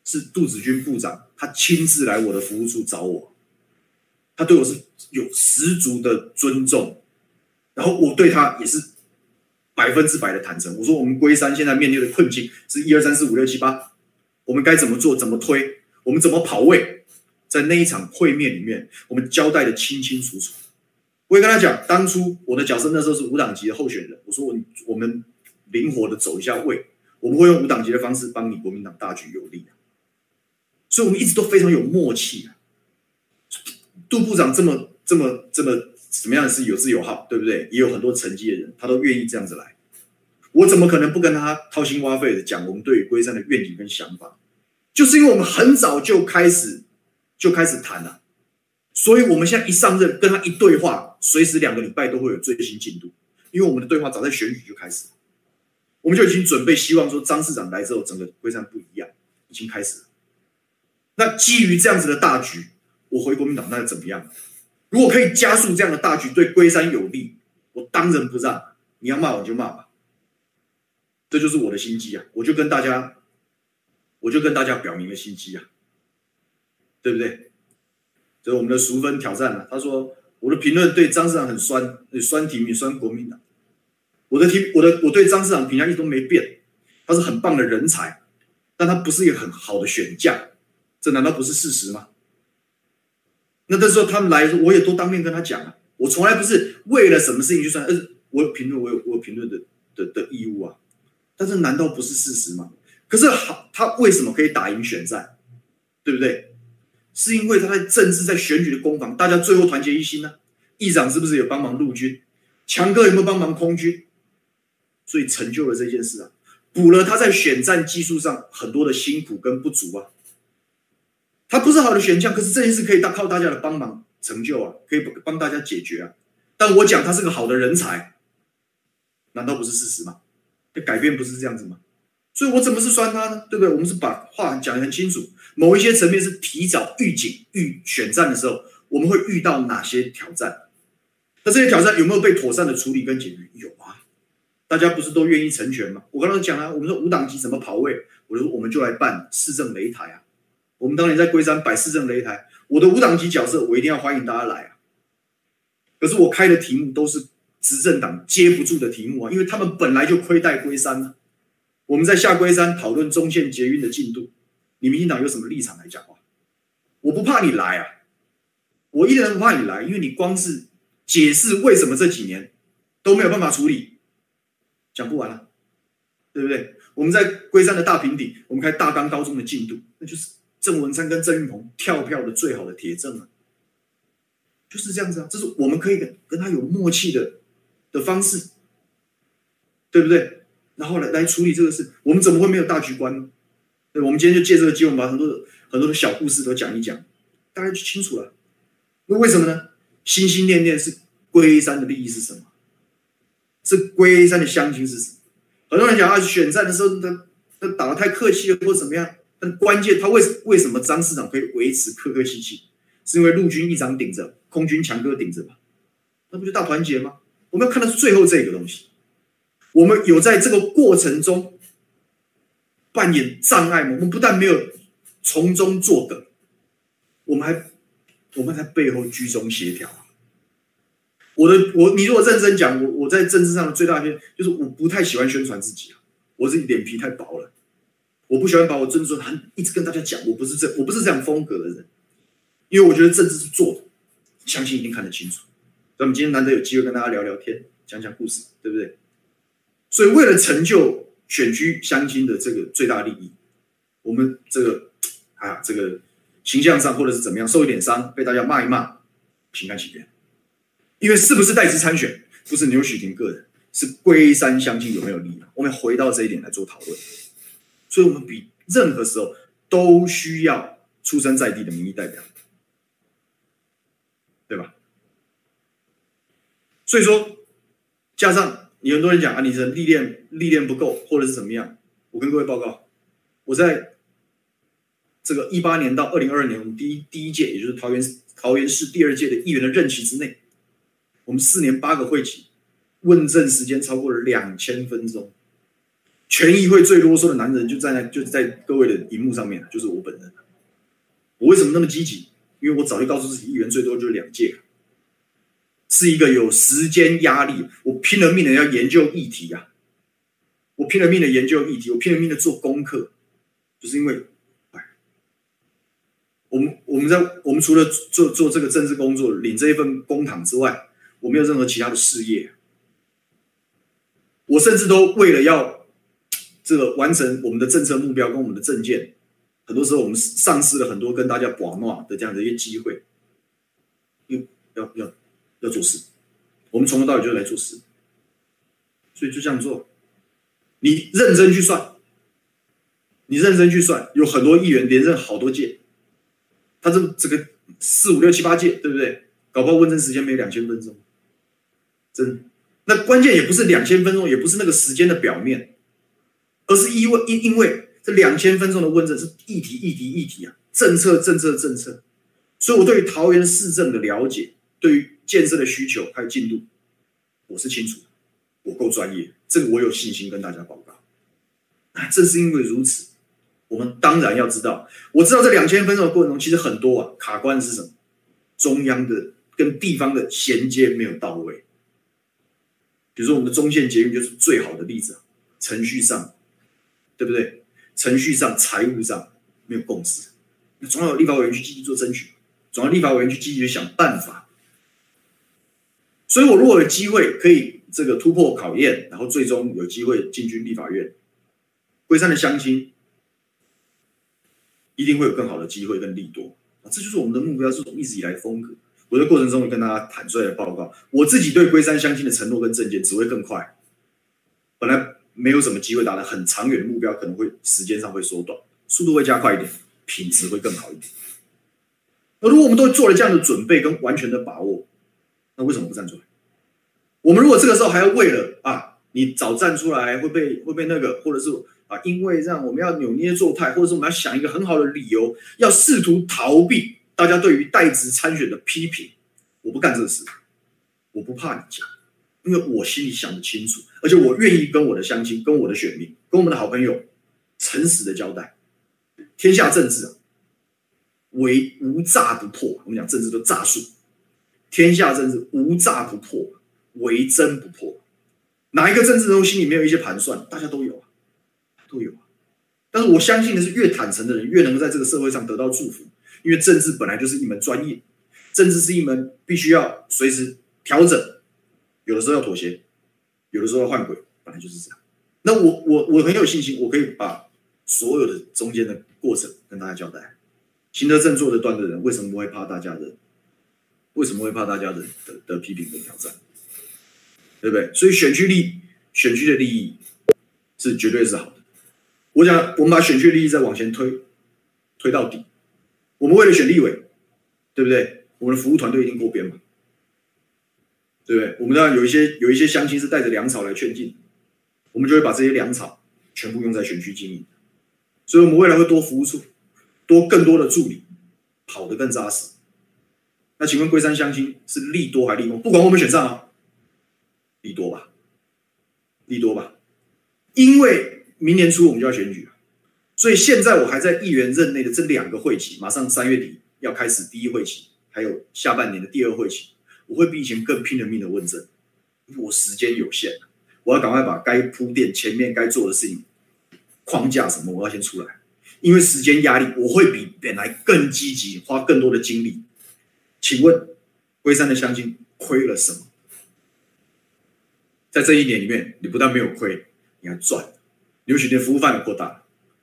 是杜子君部长，他亲自来我的服务处找我，他对我是有十足的尊重，然后我对他也是百分之百的坦诚。我说我们龟山现在面临的困境是一二三四五六七八，我们该怎么做？怎么推？我们怎么跑位？在那一场会面里面，我们交代的清清楚楚。我也跟他讲，当初我的角色那时候是无党籍的候选人，我说我我们灵活的走一下位，我们会用无党籍的方式帮你国民党大局有利啊。所以，我们一直都非常有默契啊。杜部长这么这么这么怎么样是有自有号，对不对？也有很多成绩的人，他都愿意这样子来，我怎么可能不跟他掏心挖肺的讲我们对于龟山的愿景跟想法？就是因为我们很早就开始就开始谈了。所以，我们现在一上任，跟他一对话，随时两个礼拜都会有最新进度。因为我们的对话早在选举就开始，我们就已经准备，希望说张市长来之后，整个龟山不一样，已经开始了。那基于这样子的大局，我回国民党那又怎么样？如果可以加速这样的大局，对龟山有利，我当仁不让。你要骂我就骂吧，这就是我的心机啊！我就跟大家，我就跟大家表明了心机啊，对不对？这是我们的淑芬挑战了。他说：“我的评论对张市长很酸，酸提名，酸国民党。我的提，我的我对张市长评价一直都没变。他是很棒的人才，但他不是一个很好的选将。这难道不是事实吗？那这时候他们来，我也都当面跟他讲了。我从来不是为了什么事情就算，呃，我有评论，我有我有评论的的的义务啊。但是难道不是事实吗？可是好，他为什么可以打赢选战？对不对？”是因为他在政治、在选举的攻防，大家最后团结一心呢、议长是不是有帮忙陆军？强哥有没有帮忙空军？所以成就了这件事啊，补了他在选战技术上很多的辛苦跟不足啊。他不是好的选将，可是这件事可以大靠大家的帮忙成就啊，可以帮大家解决啊。但我讲他是个好的人才，难道不是事实吗？这改变不是这样子吗？所以我怎么是酸他呢？对不对？我们是把话讲得很清楚。某一些层面是提早预警、预选战的时候，我们会遇到哪些挑战？那这些挑战有没有被妥善的处理跟解决？有啊，大家不是都愿意成全吗？我刚刚讲了，我们说五党级怎么跑位？我说我们就来办市政擂台啊。我们当年在龟山摆市政擂台，我的五党级角色，我一定要欢迎大家来啊。可是我开的题目都是执政党接不住的题目啊，因为他们本来就亏待龟山啊。我们在下龟山讨论中线捷运的进度。你民进党有什么立场来讲话？我不怕你来啊，我一点都不怕你来，因为你光是解释为什么这几年都没有办法处理，讲不完了，对不对？我们在龟山的大平底，我们开大纲高中的进度，那就是郑文灿跟郑运鹏跳票的最好的铁证啊，就是这样子啊，这是我们可以跟跟他有默契的的方式，对不对？然后来来处理这个事，我们怎么会没有大局观呢？对，我们今天就借这个机会，把很多的很多的小故事都讲一讲，大家就清楚了。那为什么呢？心心念念是龟山的利益是什么？是龟山的乡亲是什么？很多人讲啊，选战的时候他他打得太客气了，或怎么样？但关键他为为什么张市长可以维持客客气气？是因为陆军一长顶着，空军强哥顶着嘛？那不就大团结吗？我们要看的是最后这个东西。我们有在这个过程中。扮演障碍吗？我们不但没有从中作梗，我们还我们在背后居中协调。我的我，你如果认真讲，我我在政治上的最大的就是我不太喜欢宣传自己啊，我是脸皮太薄了，我不喜欢把我真正很一直跟大家讲，我不是这我不是这样风格的人，因为我觉得政治是做的，相信一定看得清楚。所以我们今天难得有机会跟大家聊聊天，讲讲故事，对不对？所以为了成就。选区乡亲的这个最大利益，我们这个啊，这个形象上或者是怎么样受一点伤，被大家骂一骂，心甘情愿。因为是不是代职参选，不是牛煦庭个人，是龟山乡亲有没有利益？我们回到这一点来做讨论。所以，我们比任何时候都需要出生在地的民意代表，对吧？所以说，加上。你很多人讲啊，你的历练历练不够，或者是怎么样？我跟各位报告，我在这个一八年到二零二二年，我们第一第一届，也就是桃园桃园市第二届的议员的任期之内，我们四年八个会期，问政时间超过了两千分钟，全议会最啰嗦的男人就站在就在各位的荧幕上面，就是我本人。我为什么那么积极？因为我早就告诉自己，议员最多就是两届，是一个有时间压力，我拼了命的要研究议题啊，我拼了命的研究议题，我拼了命的做功课，就是因为，我们我们在我们除了做做这个政治工作，领这一份公帑之外，我没有任何其他的事业，我甚至都为了要这个完成我们的政策目标跟我们的政见。很多时候，我们丧失了很多跟大家玩闹的这样的一些机会，要要要要做事。我们从头到尾就是来做事，所以就这样做。你认真去算，你认真去算，有很多议员连任好多届，他这这个四五六七八届，对不对？搞不好问政时间没有两千分钟，真。那关键也不是两千分钟，也不是那个时间的表面，而是因为因因为。这两千分钟的问政是议题、议题、议题啊，政策、政策、政策。所以，我对于桃园市政的了解，对于建设的需求还有进度，我是清楚，我够专业，这个我有信心跟大家报告。正是因为如此，我们当然要知道，我知道这两千分钟的过程中，其实很多啊，卡关是什么？中央的跟地方的衔接没有到位。比如说，我们的中线捷运就是最好的例子啊，程序上，对不对？程序上、财务上没有共识，那总要有立法委员去积极做争取，总要立法委员去积极的想办法。所以，我如果有机会可以这个突破考验，然后最终有机会进军立法院，龟山的乡亲一定会有更好的机会跟利多啊！这就是我们的目标，是我们一直以来的风格。我在过程中跟大家坦率的报告，我自己对龟山相亲的承诺跟证件只会更快。本来。没有什么机会达到很长远的目标，可能会时间上会缩短，速度会加快一点，品质会更好一点。那如果我们都做了这样的准备跟完全的把握，那为什么不站出来？我们如果这个时候还要为了啊，你早站出来会被会被那个，或者是啊，因为这样我们要扭捏作态，或者是我们要想一个很好的理由，要试图逃避大家对于代职参选的批评，我不干这个事，我不怕你讲。因为我心里想得清楚，而且我愿意跟我的乡亲、跟我的选民、跟我们的好朋友诚实的交代。天下政治啊，唯无诈不破。我们讲政治的诈术，天下政治无诈不破，唯真不破。哪一个政治人心里没有一些盘算？大家都有啊，都有啊。但是我相信的是，越坦诚的人，越能够在这个社会上得到祝福。因为政治本来就是一门专业，政治是一门必须要随时调整。有的时候要妥协，有的时候要换轨，本来就是这样。那我我我很有信心，我可以把所有的中间的过程跟大家交代。行得正、坐得端的人，为什么不会怕大家的？为什么会怕大家的的的批评跟挑战？对不对？所以选区利选区的利益是绝对是好的。我想，我们把选区利益再往前推，推到底。我们为了选立委，对不对？我们的服务团队一定过编嘛。对不对？我们知道有一些有一些乡亲是带着粮草来劝进，我们就会把这些粮草全部用在选区经营。所以，我们未来会多服务处，多更多的助理，跑得更扎实。那请问龟山乡亲是利多还是利空？不管我们选上啊，利多吧，利多吧。因为明年初我们就要选举，所以现在我还在议员任内的这两个会期，马上三月底要开始第一会期，还有下半年的第二会期。我会比以前更拼了命的问政，我时间有限，我要赶快把该铺垫前面该做的事情框架什么，我要先出来。因为时间压力，我会比本来更积极，花更多的精力。请问龟山的乡亲亏了什么？在这一年里面，你不但没有亏，你还赚。刘许天服务范围扩大，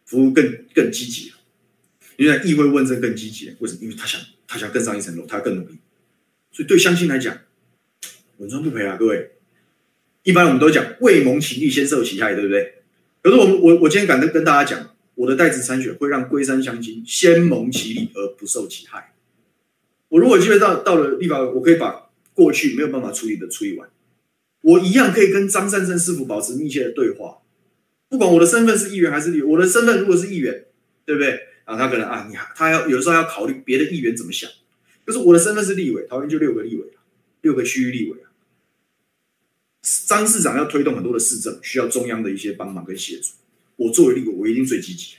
服务更更积极。因为议会问政更积极，为什么？因为他想他想更上一层楼，他要更努力。所以对乡亲来讲，稳赚不赔啊，各位。一般我们都讲未蒙其利先受其害，对不对？可是我们我我今天敢跟跟大家讲，我的代职参选会让龟山乡亲先蒙其利而不受其害。我如果机会到到了立法委，我可以把过去没有办法处理的处理完，我一样可以跟张善政师傅保持密切的对话。不管我的身份是议员还是立委，我的身份如果是议员，对不对？啊，他可能啊，你他要有时候要考虑别的议员怎么想。就是我的身份是立委，桃园就六个立委，六个区域立委。张市长要推动很多的市政，需要中央的一些帮忙跟协助。我作为立委，我一定最积极，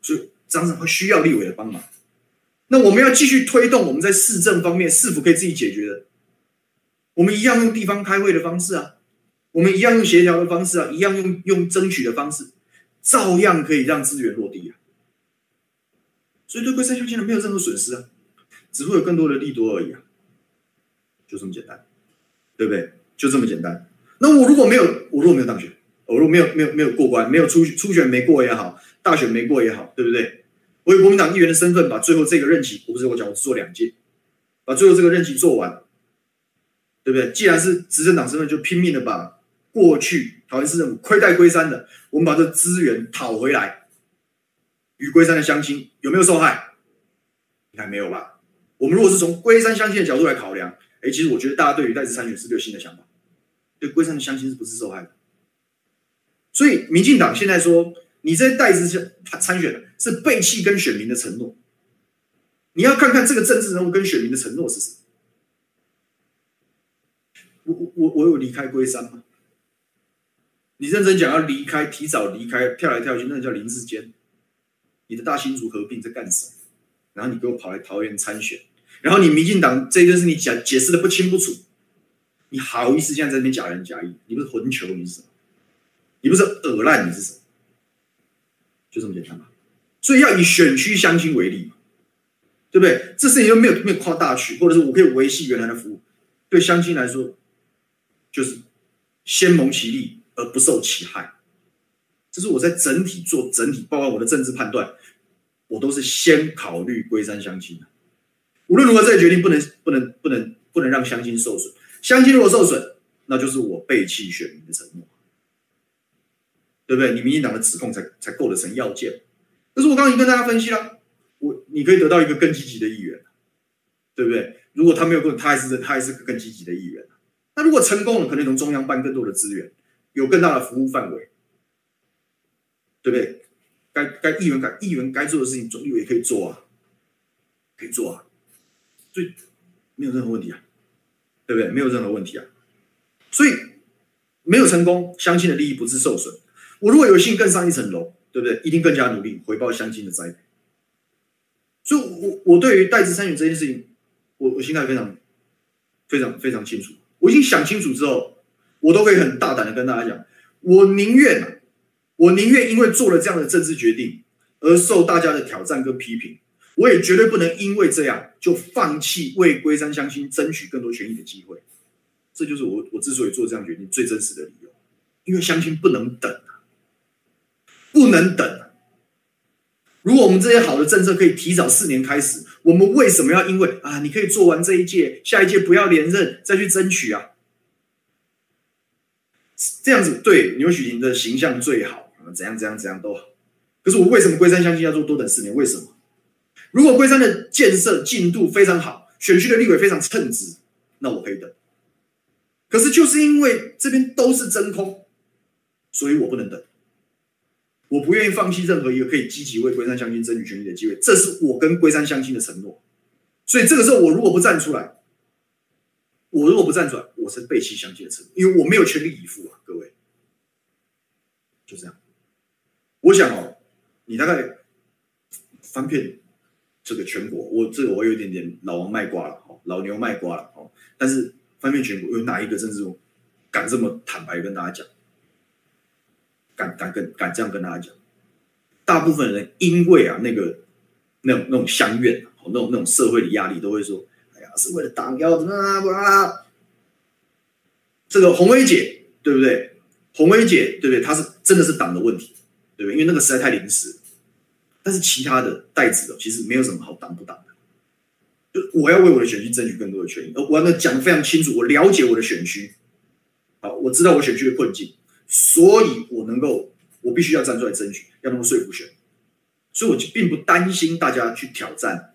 所以张市长会需要立委的帮忙。那我们要继续推动我们在市政方面是否可以自己解决的？我们一样用地方开会的方式啊，我们一样用协调的方式啊，一样用用争取的方式，照样可以让资源落地啊。所以对龟山乡亲人没有任何损失啊，只会有更多的利多而已啊，就这么简单，对不对？就这么简单。那我如果没有，我如果没有当选，我如果没有没有没有过关，没有初初选没过也好，大选没过也好，对不对？我以国民党议员的身份，把最后这个任期，我不是我讲，我只做两届，把最后这个任期做完，对不对？既然是执政党身份，就拼命的把过去桃园市政府亏待龟山的，我们把这资源讨回来，与龟山的乡亲有没有受害？应该没有吧？我们如果是从龟山乡亲的角度来考量，哎，其实我觉得大家对于代职参选是有新的想法，对龟山的乡亲是不是受害的？所以民进党现在说。你在代职参参选的是背弃跟选民的承诺，你要看看这个政治人物跟选民的承诺是什么。我我我有离开龟山吗？你认真讲要离开，提早离开，跳来跳去，那叫林智坚。你的大新竹合并在干什么？然后你给我跑来桃园参选，然后你民进党这件事你讲解释的不清不楚，你好意思现在在这边假仁假义？你不是混球，你是什么？你不是恶烂，你是什么？就这么简单嘛，所以要以选区相亲为例嘛，对不对？这事情又没有没有夸大区，或者是我可以维系原来的服务，对相亲来说，就是先蒙其利而不受其害。这是我在整体做整体，包括我的政治判断，我都是先考虑龟山乡亲的。无论如何，这个决定不能不能不能不能让乡亲受损。乡亲如果受损，那就是我背弃选民的承诺。对不对？你民进党的指控才才构得成要件。可是我刚刚已经跟大家分析了，我你可以得到一个更积极的议员，对不对？如果他没有更，他还是他还是个更积极的议员。那如果成功了，可能从中央办更多的资源，有更大的服务范围，对不对？该该议员该议员该做的事情，总有也可以做啊，可以做啊，所以没有任何问题啊，对不对？没有任何问题啊。所以没有成功，乡亲的利益不是受损。我如果有幸更上一层楼，对不对？一定更加努力回报乡亲的栽培。所以我，我我对于代职参选这件事情，我我心态非常非常非常清楚。我已经想清楚之后，我都可以很大胆的跟大家讲，我宁愿我宁愿因为做了这样的政治决定而受大家的挑战跟批评，我也绝对不能因为这样就放弃为龟山乡亲争取更多权益的机会。这就是我我之所以做这样决定最真实的理由，因为乡亲不能等啊。不能等。啊如果我们这些好的政策可以提早四年开始，我们为什么要因为啊，你可以做完这一届，下一届不要连任再去争取啊？这样子对牛煦庭的形象最好，怎样怎样怎样都好。可是我为什么龟山乡亲要做多等四年？为什么？如果龟山的建设进度非常好，选区的立委非常称职，那我可以等。可是就是因为这边都是真空，所以我不能等。我不愿意放弃任何一个可以积极为龟山乡亲争取权益的机会，这是我跟龟山乡亲的承诺。所以这个时候，我如果不站出来，我如果不站出来，我是背弃相信的承诺，因为我没有全力以赴啊，各位。就这样，我想哦，你大概翻遍这个全国，我这个我有一点点老王卖瓜了，老牛卖瓜了哦。但是翻遍全国，有哪一个政治敢这么坦白跟大家讲？敢敢跟敢这样跟大家讲，大部分人因为啊那个那种那种乡怨，那种那种社会的压力，都会说：“哎呀，是为了党要怎么啊？”这个红薇姐对不对？红薇姐对不对？她是真的是党的问题，对不对？因为那个实在太临时。但是其他的代职的其实没有什么好挡不挡的。就我要为我的选区争取更多的权益，而我要讲得非常清楚，我了解我的选区，好，我知道我选区的困境。所以，我能够，我必须要站出来争取，要能够说服选，所以我就并不担心大家去挑战，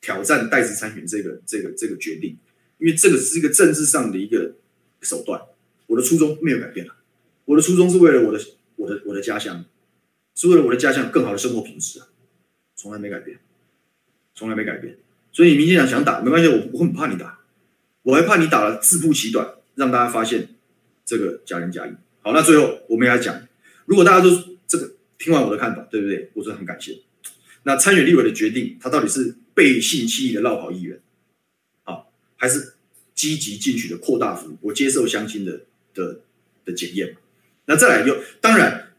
挑战代职参选这个这个这个决定，因为这个是一个政治上的一个手段。我的初衷没有改变了，我的初衷是为了我的我的我的家乡，是为了我的家乡更好的生活品质啊，从来没改变，从来没改变。所以，你民进党想打没关系，我我很怕你打，我还怕你打了自曝其短，让大家发现。这个假仁假义。好，那最后我们也来讲，如果大家都这个听完我的看法，对不对？我真的很感谢。那参选立委的决定，他到底是背信弃义的落跑议员，好，还是积极进取的扩大服务？我接受相亲的的的检验。那再来有，当然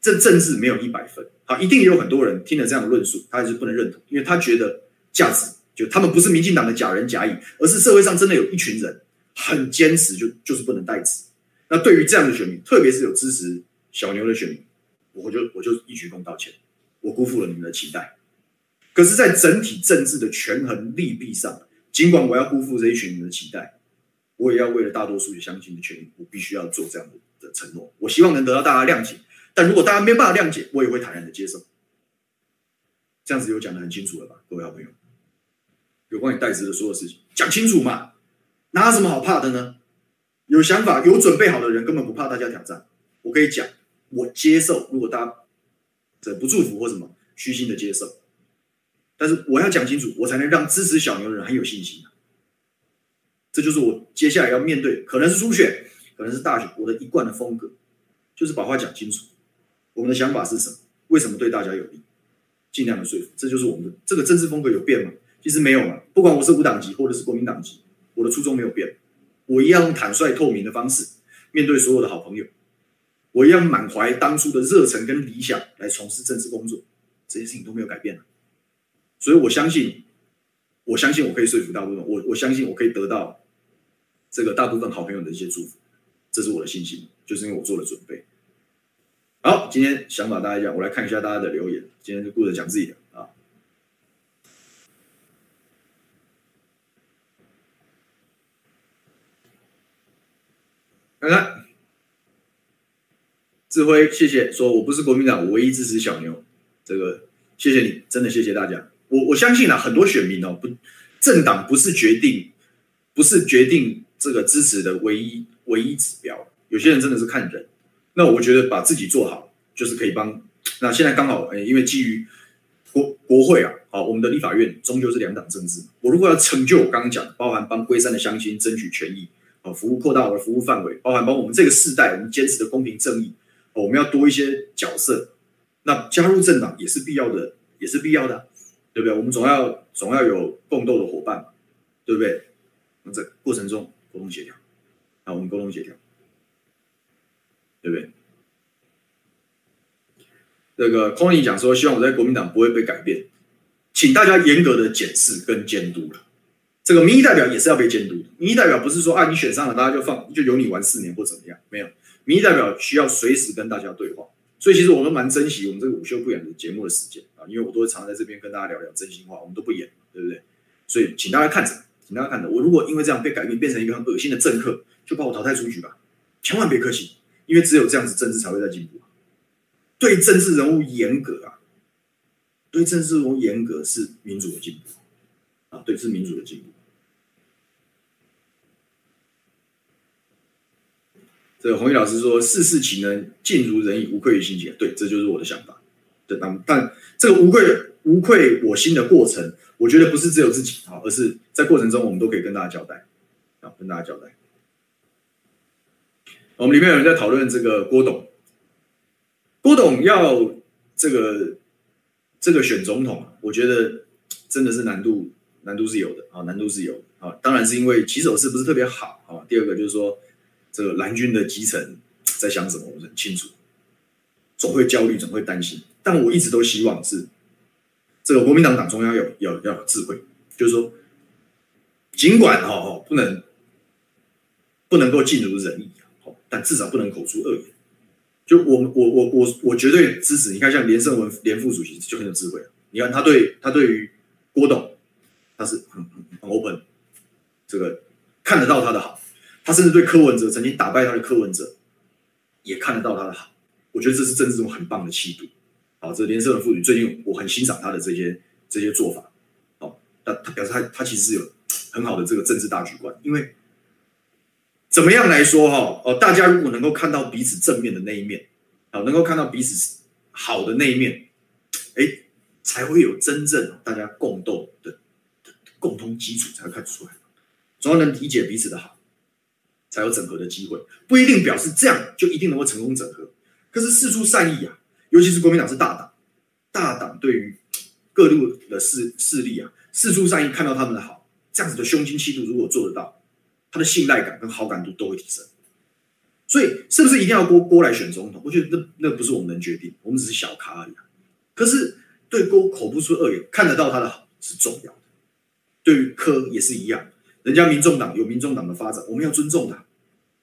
这政治没有一百分，好，一定也有很多人听了这样的论述，他还是不能认同，因为他觉得价值就他们不是民进党的假仁假义，而是社会上真的有一群人很坚持就，就是不能代职。那对于这样的选民，特别是有支持小牛的选民，我就我就一鞠躬道歉。我辜负了你们的期待，可是，在整体政治的权衡利弊上，尽管我要辜负这一群人的期待，我也要为了大多数的乡亲的权益，我必须要做这样的的承诺。我希望能得到大家谅解，但如果大家没办法谅解，我也会坦然的接受。这样子有讲的很清楚了吧，各位好朋友？有关于代职的所有事情，讲清楚嘛，哪有什么好怕的呢？有想法、有准备好的人，根本不怕大家挑战。我可以讲，我接受。如果大家这不祝福或什么，虚心的接受，但是我要讲清楚，我才能让支持小牛的人很有信心。这就是我接下来要面对，可能是初选，可能是大选，我的一贯的风格，就是把话讲清楚。我们的想法是什么？为什么对大家有利？尽量的说服，这就是我们的这个政治风格有变吗？其实没有嘛。不管我是无党籍或者是国民党籍，我的初衷没有变，我一样用坦率透明的方式面对所有的好朋友。我一样满怀当初的热忱跟理想来从事政治工作，这些事情都没有改变，所以我相信，我相信我可以说服大部分，我我相信我可以得到这个大部分好朋友的一些祝福，这是我的信心，就是因为我做了准备。好，今天想法大家讲，我来看一下大家的留言。今天就顾着讲自己的啊，看看。志辉，谢谢。说我不是国民党，我唯一支持小牛。这个，谢谢你，真的谢谢大家。我我相信啊，很多选民哦，不，政党不是决定，不是决定这个支持的唯一唯一指标。有些人真的是看人。那我觉得把自己做好，就是可以帮。那现在刚好，因为基于国国会啊，好，我们的立法院终究是两党政治。我如果要成就我刚刚讲，包含帮龟山的乡亲争取权益，啊，服务扩大我的服务范围，包含帮我们这个世代，我们坚持的公平正义。我们要多一些角色，那加入政党也是必要的，也是必要的，对不对？我们总要总要有共斗的伙伴，对不对？那这过程中沟通协调，啊，我们沟通协调，对不对？这个 c o n y 讲说，希望我在国民党不会被改变，请大家严格的检视跟监督了。这个民意代表也是要被监督的，民意代表不是说啊，你选上了，大家就放就由你玩四年或怎么样，没有。民意代表需要随时跟大家对话，所以其实我们蛮珍惜我们这个午休不演的节目的时间啊，因为我都会常在这边跟大家聊聊真心话，我们都不演，对不对？所以请大家看着，请大家看着，我如果因为这样被改变，变成一个很恶心的政客，就把我淘汰出局吧，千万别客气，因为只有这样子，政治才会在进步。对政治人物严格啊，对政治人物严格是民主的进步啊，对，是民主的进步。这个弘毅老师说：“事事岂能尽如人意，无愧于心节。”对，这就是我的想法。对，但但这个无愧无愧我心的过程，我觉得不是只有自己啊，而是在过程中我们都可以跟大家交代啊，跟大家交代。我们里面有人在讨论这个郭董，郭董要这个这个选总统，我觉得真的是难度难度是有的啊，难度是有的啊。当然是因为起手式不是特别好啊。第二个就是说。这个蓝军的基层在想什么，我很清楚，总会焦虑，总会担心。但我一直都希望是这个国民党党中央要有要要有智慧，就是说，尽管哈哈不能不能够尽如人意，但至少不能口出恶言。就我我我我我绝对支持。你看，像连胜文连副主席就很有智慧。你看他对他对于郭董，他是很很很 open，这个看得到他的好。他甚至对柯文哲曾经打败他的柯文哲，也看得到他的好。我觉得这是政治中很棒的气度。好，这连胜文妇女最近我很欣赏他的这些这些做法。好，他他表示他他其实是有很好的这个政治大局观。因为怎么样来说哈哦，大家如果能够看到彼此正面的那一面，啊，能够看到彼此好的那一面，哎，才会有真正大家共斗的，的共同基础才会看出来，总要能理解彼此的好。才有整合的机会，不一定表示这样就一定能够成功整合。可是释出善意啊，尤其是国民党是大党，大党对于各路的势势力啊，释出善意，看到他们的好，这样子的胸襟气度，如果做得到，他的信赖感跟好感度都会提升。所以，是不是一定要郭郭来选总统？我觉得那那不是我们能决定，我们只是小咖而已。可是对郭口不出恶言，看得到他的好是重要的。对于柯也是一样。人家民众党有民众党的发展，我们要尊重他，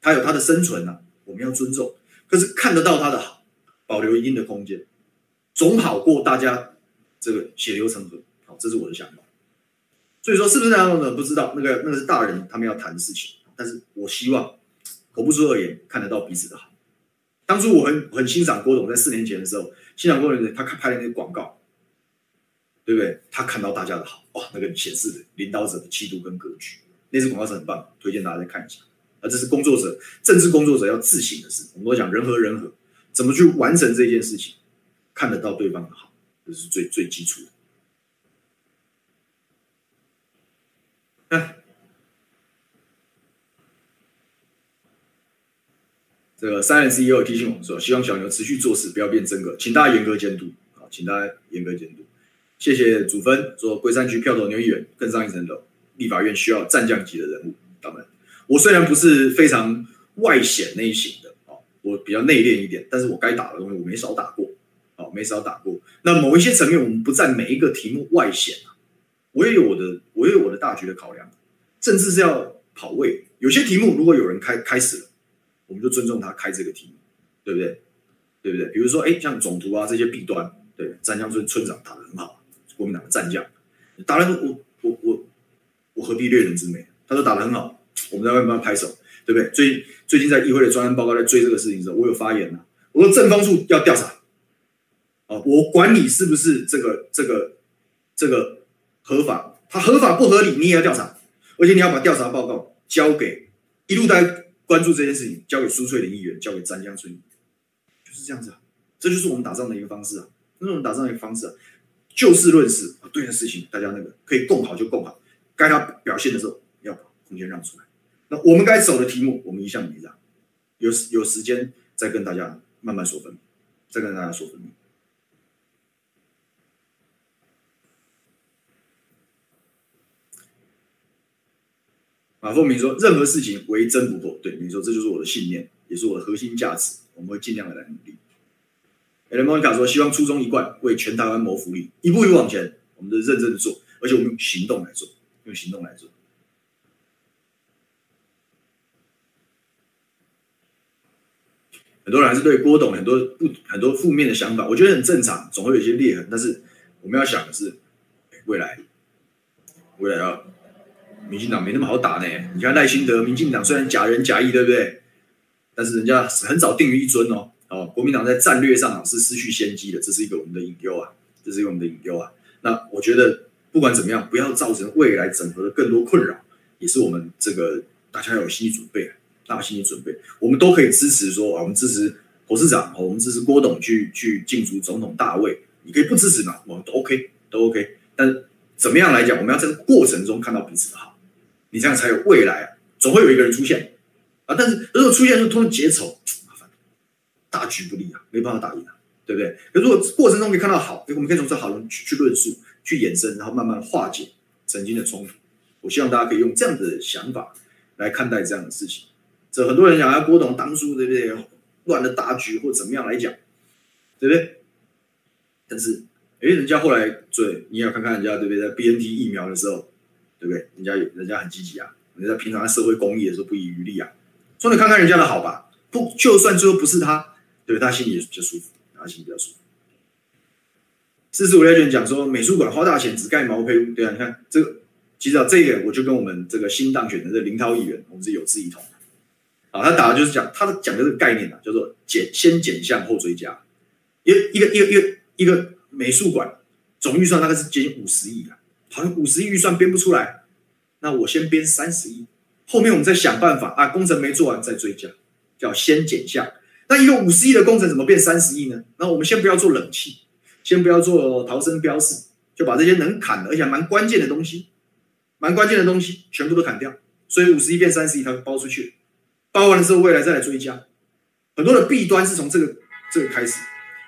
他有他的生存啊，我们要尊重。可是看得到他的好，保留一定的空间，总好过大家这个血流成河。好，这是我的想法。所以说，是不是那样呢？不知道，那个那个是大人他们要谈的事情。但是我希望口不出恶言，看得到彼此的好。当初我很很欣赏郭董，在四年前的时候，欣赏郭董，他拍的那个广告。对不对？他看到大家的好，哇，那个显示的领导者的气度跟格局，那支广告是很棒，推荐大家再看一下。啊这是工作者、政治工作者要自省的事。我们都讲人和人和，怎么去完成这件事情？看得到对方的好，这是最最基础的。哎，这个三 S E O 提醒我们说，希望小牛持续做事，不要变真格，请大家严格监督啊，请大家严格监督。谢谢祖芬说，龟山区票投牛议员更上一层楼，立法院需要战将级的人物。当然，我虽然不是非常外显那一型的啊，我比较内敛一点，但是我该打的东西我没少打过，啊，没少打过。那某一些层面，我们不在每一个题目外显啊，我也有我的，我也有我的大局的考量，政治是要跑位。有些题目如果有人开开始了，我们就尊重他开这个题目，对不对？对不对？比如说，哎，像总图啊这些弊端，对，詹江村村长打得很好。国民党的战将，打了我我我我何必掠人之美？他说打得很好，我们在外面拍手，对不对？最最近在议会的专案报告在追这个事情的时候，我有发言了。我说正方处要调查，啊，我管你是不是这个这个这个合法，他合法不合理，你也要调查，而且你要把调查报告交给一路在关注这件事情，交给苏翠玲议员，交给詹江村议员，就是这样子啊，这就是我们打仗的一个方式啊，这是我们打仗的一个方式啊。就事论事啊，对的事情大家那个可以共好就共好，该他表现的时候要把空间让出来。那我们该走的题目，我们一向没让。有有时间再跟大家慢慢说分明，再跟大家说分明。马凤明说：“任何事情唯真不破。”对，你说这就是我的信念，也是我的核心价值。我们会尽量的来努力。艾伦莫妮卡说：“希望初衷一贯，为全台湾谋福利，一步一步往前。我们都认真的做，而且我们用行动来做，用行动来做。很多人还是对郭董很多不很多负面的想法，我觉得很正常，总会有一些裂痕。但是我们要想的是，未来未来要民进党没那么好打呢。你看赖清德，民进党虽然假仁假义，对不对？但是人家很早定于一尊哦。”哦，国民党在战略上是失去先机的，这是一个我们的隐忧啊，这是一个我们的隐忧啊。那我觉得不管怎么样，不要造成未来整合的更多困扰，也是我们这个大家要有心理准备，大家心理准备。我们都可以支持说啊，我们支持侯市长，我们支持郭董去去竞逐总统大位。你可以不支持嘛，我们都 OK，都 OK。但怎么样来讲，我们要在过程中看到彼此的好，你这样才有未来。总会有一个人出现啊，但是如果出现是通结仇。麻烦大局不利啊，没办法打赢啊，对不对？如果过程中可以看到好，我们可以从这好人去去论述、去衍生，然后慢慢化解曾经的冲突。我希望大家可以用这样的想法来看待这样的事情。这很多人想要郭董当初对不对？乱了大局或怎么样来讲，对不对？但是，哎，人家后来对，你也要看看人家对不对？在 BNT 疫苗的时候，对不对？人家人家很积极啊，人家平常在社会公益的时候不遗余力啊。说你看看人家的好吧，不，就算最后不是他。对，他心里也比较舒服，他心里比较舒服。四十五来卷讲说，美术馆花大钱只盖毛坯屋，对啊，你看这个，其实啊，这一点我就跟我们这个新当选的这林涛议员，我们是有志一同。啊，他打的就是讲，他的讲的这个概念啊，叫做减先减项后追加。一一个一个一个一个美术馆总预算大概是接近五十亿啊，好像五十亿预算编不出来，那我先编三十亿，后面我们再想办法啊，工程没做完再追加，叫先减项。那一个五十亿的工程怎么变三十亿呢？那我们先不要做冷气，先不要做逃生标示，就把这些能砍的，而且还蛮关键的东西，蛮关键的东西全部都砍掉。所以五十一变三十一，它包出去。包完了之后，未来再来追加，很多的弊端是从这个这个开始，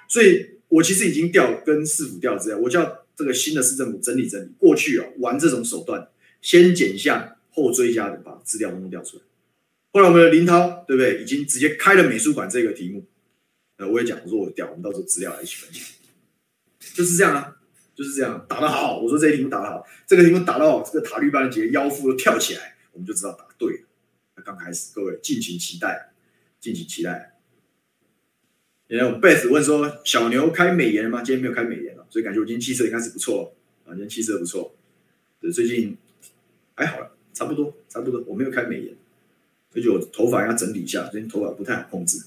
所以我其实已经调跟市府调资料，我叫这个新的市政府整理整理过去啊玩这种手段，先减项后追加的把资料都调出来。后来我们的林涛对不对，已经直接开了美术馆这个题目，呃，我也讲我说我调，我们到时候资料来一起分享，就是这样啊，就是这样打得好，我说这些题目打得好，这个题目打到，这个塔绿班的几个妖妇都跳起来，我们就知道打对了。那刚开始，各位敬请期待，敬请期待。然后贝斯问说：“小牛开美颜了吗？”今天没有开美颜了，所以感觉我今天气色应该是不错啊，今天气色不错。对最近还好了，差不多，差不多。我没有开美颜，而且我头发要整理一下，最近头发不太好控制。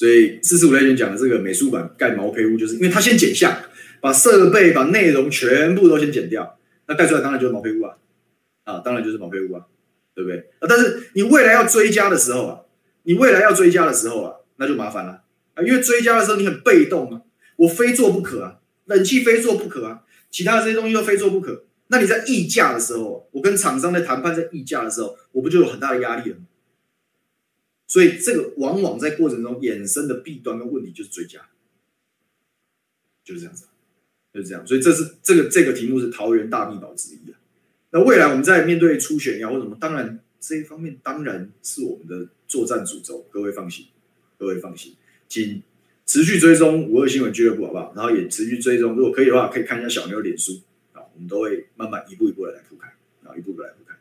所以四十五类讲的这个美术馆盖毛坯屋，就是因为他先减项，把设备、把内容全部都先减掉，那盖出来当然就是毛坯屋啊。啊，当然就是毛坯屋啊，对不对？啊，但是你未来要追加的时候啊，你未来要追加的时候啊，那就麻烦了啊，因为追加的时候你很被动啊，我非做不可啊，冷气非做不可啊，其他的这些东西都非做不可。那你在议价的时候，我跟厂商在谈判在议价的时候，我不就有很大的压力了吗？所以这个往往在过程中衍生的弊端跟问题就是追加，就是这样子，就是这样。所以这是这个这个题目是桃园大秘宝之一啊。那未来我们在面对初选呀或什么，当然这一方面当然是我们的作战主轴，各位放心，各位放心，请持续追踪五二新闻俱乐部好不好？然后也持续追踪，如果可以的话，可以看一下小牛脸书。啊，我们都会慢慢一步一步的来铺开，啊，一步一步来铺开。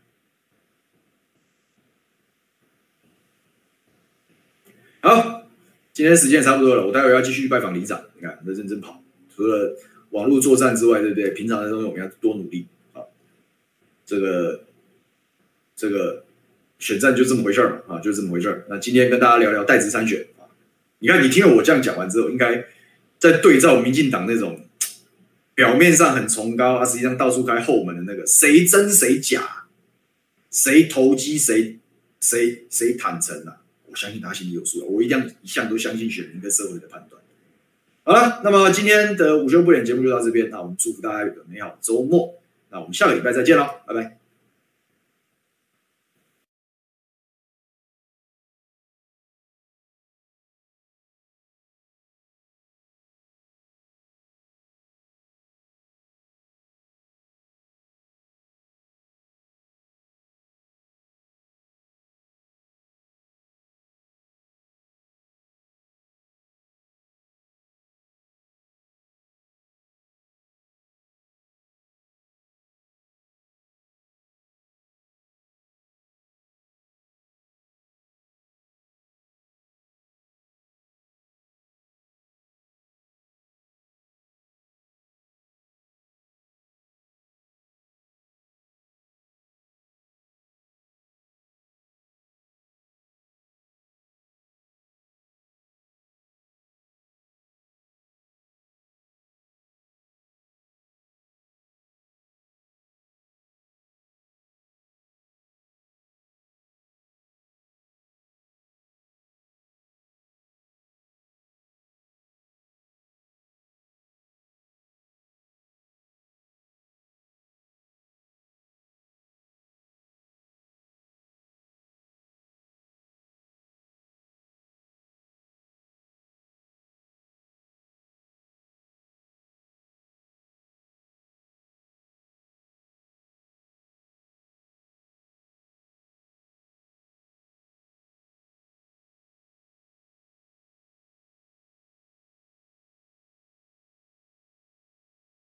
好，今天时间差不多了，我待会要继续拜访里长，你看在认真跑，除了网络作战之外，对不对？平常的东西我们要多努力啊。这个这个选战就这么回事儿嘛，啊，就这么回事儿。那今天跟大家聊聊代职参选啊，你看你听了我这样讲完之后，应该在对照民进党那种表面上很崇高啊，实际上到处开后门的那个谁真谁假，谁投机谁谁谁坦诚啊，我相信他心里有数了，我一定一向都相信选民跟社会的判断。好了，那么今天的午休不演节目就到这边，那我们祝福大家有个美好的周末。那我们下个礼拜再见喽，拜拜。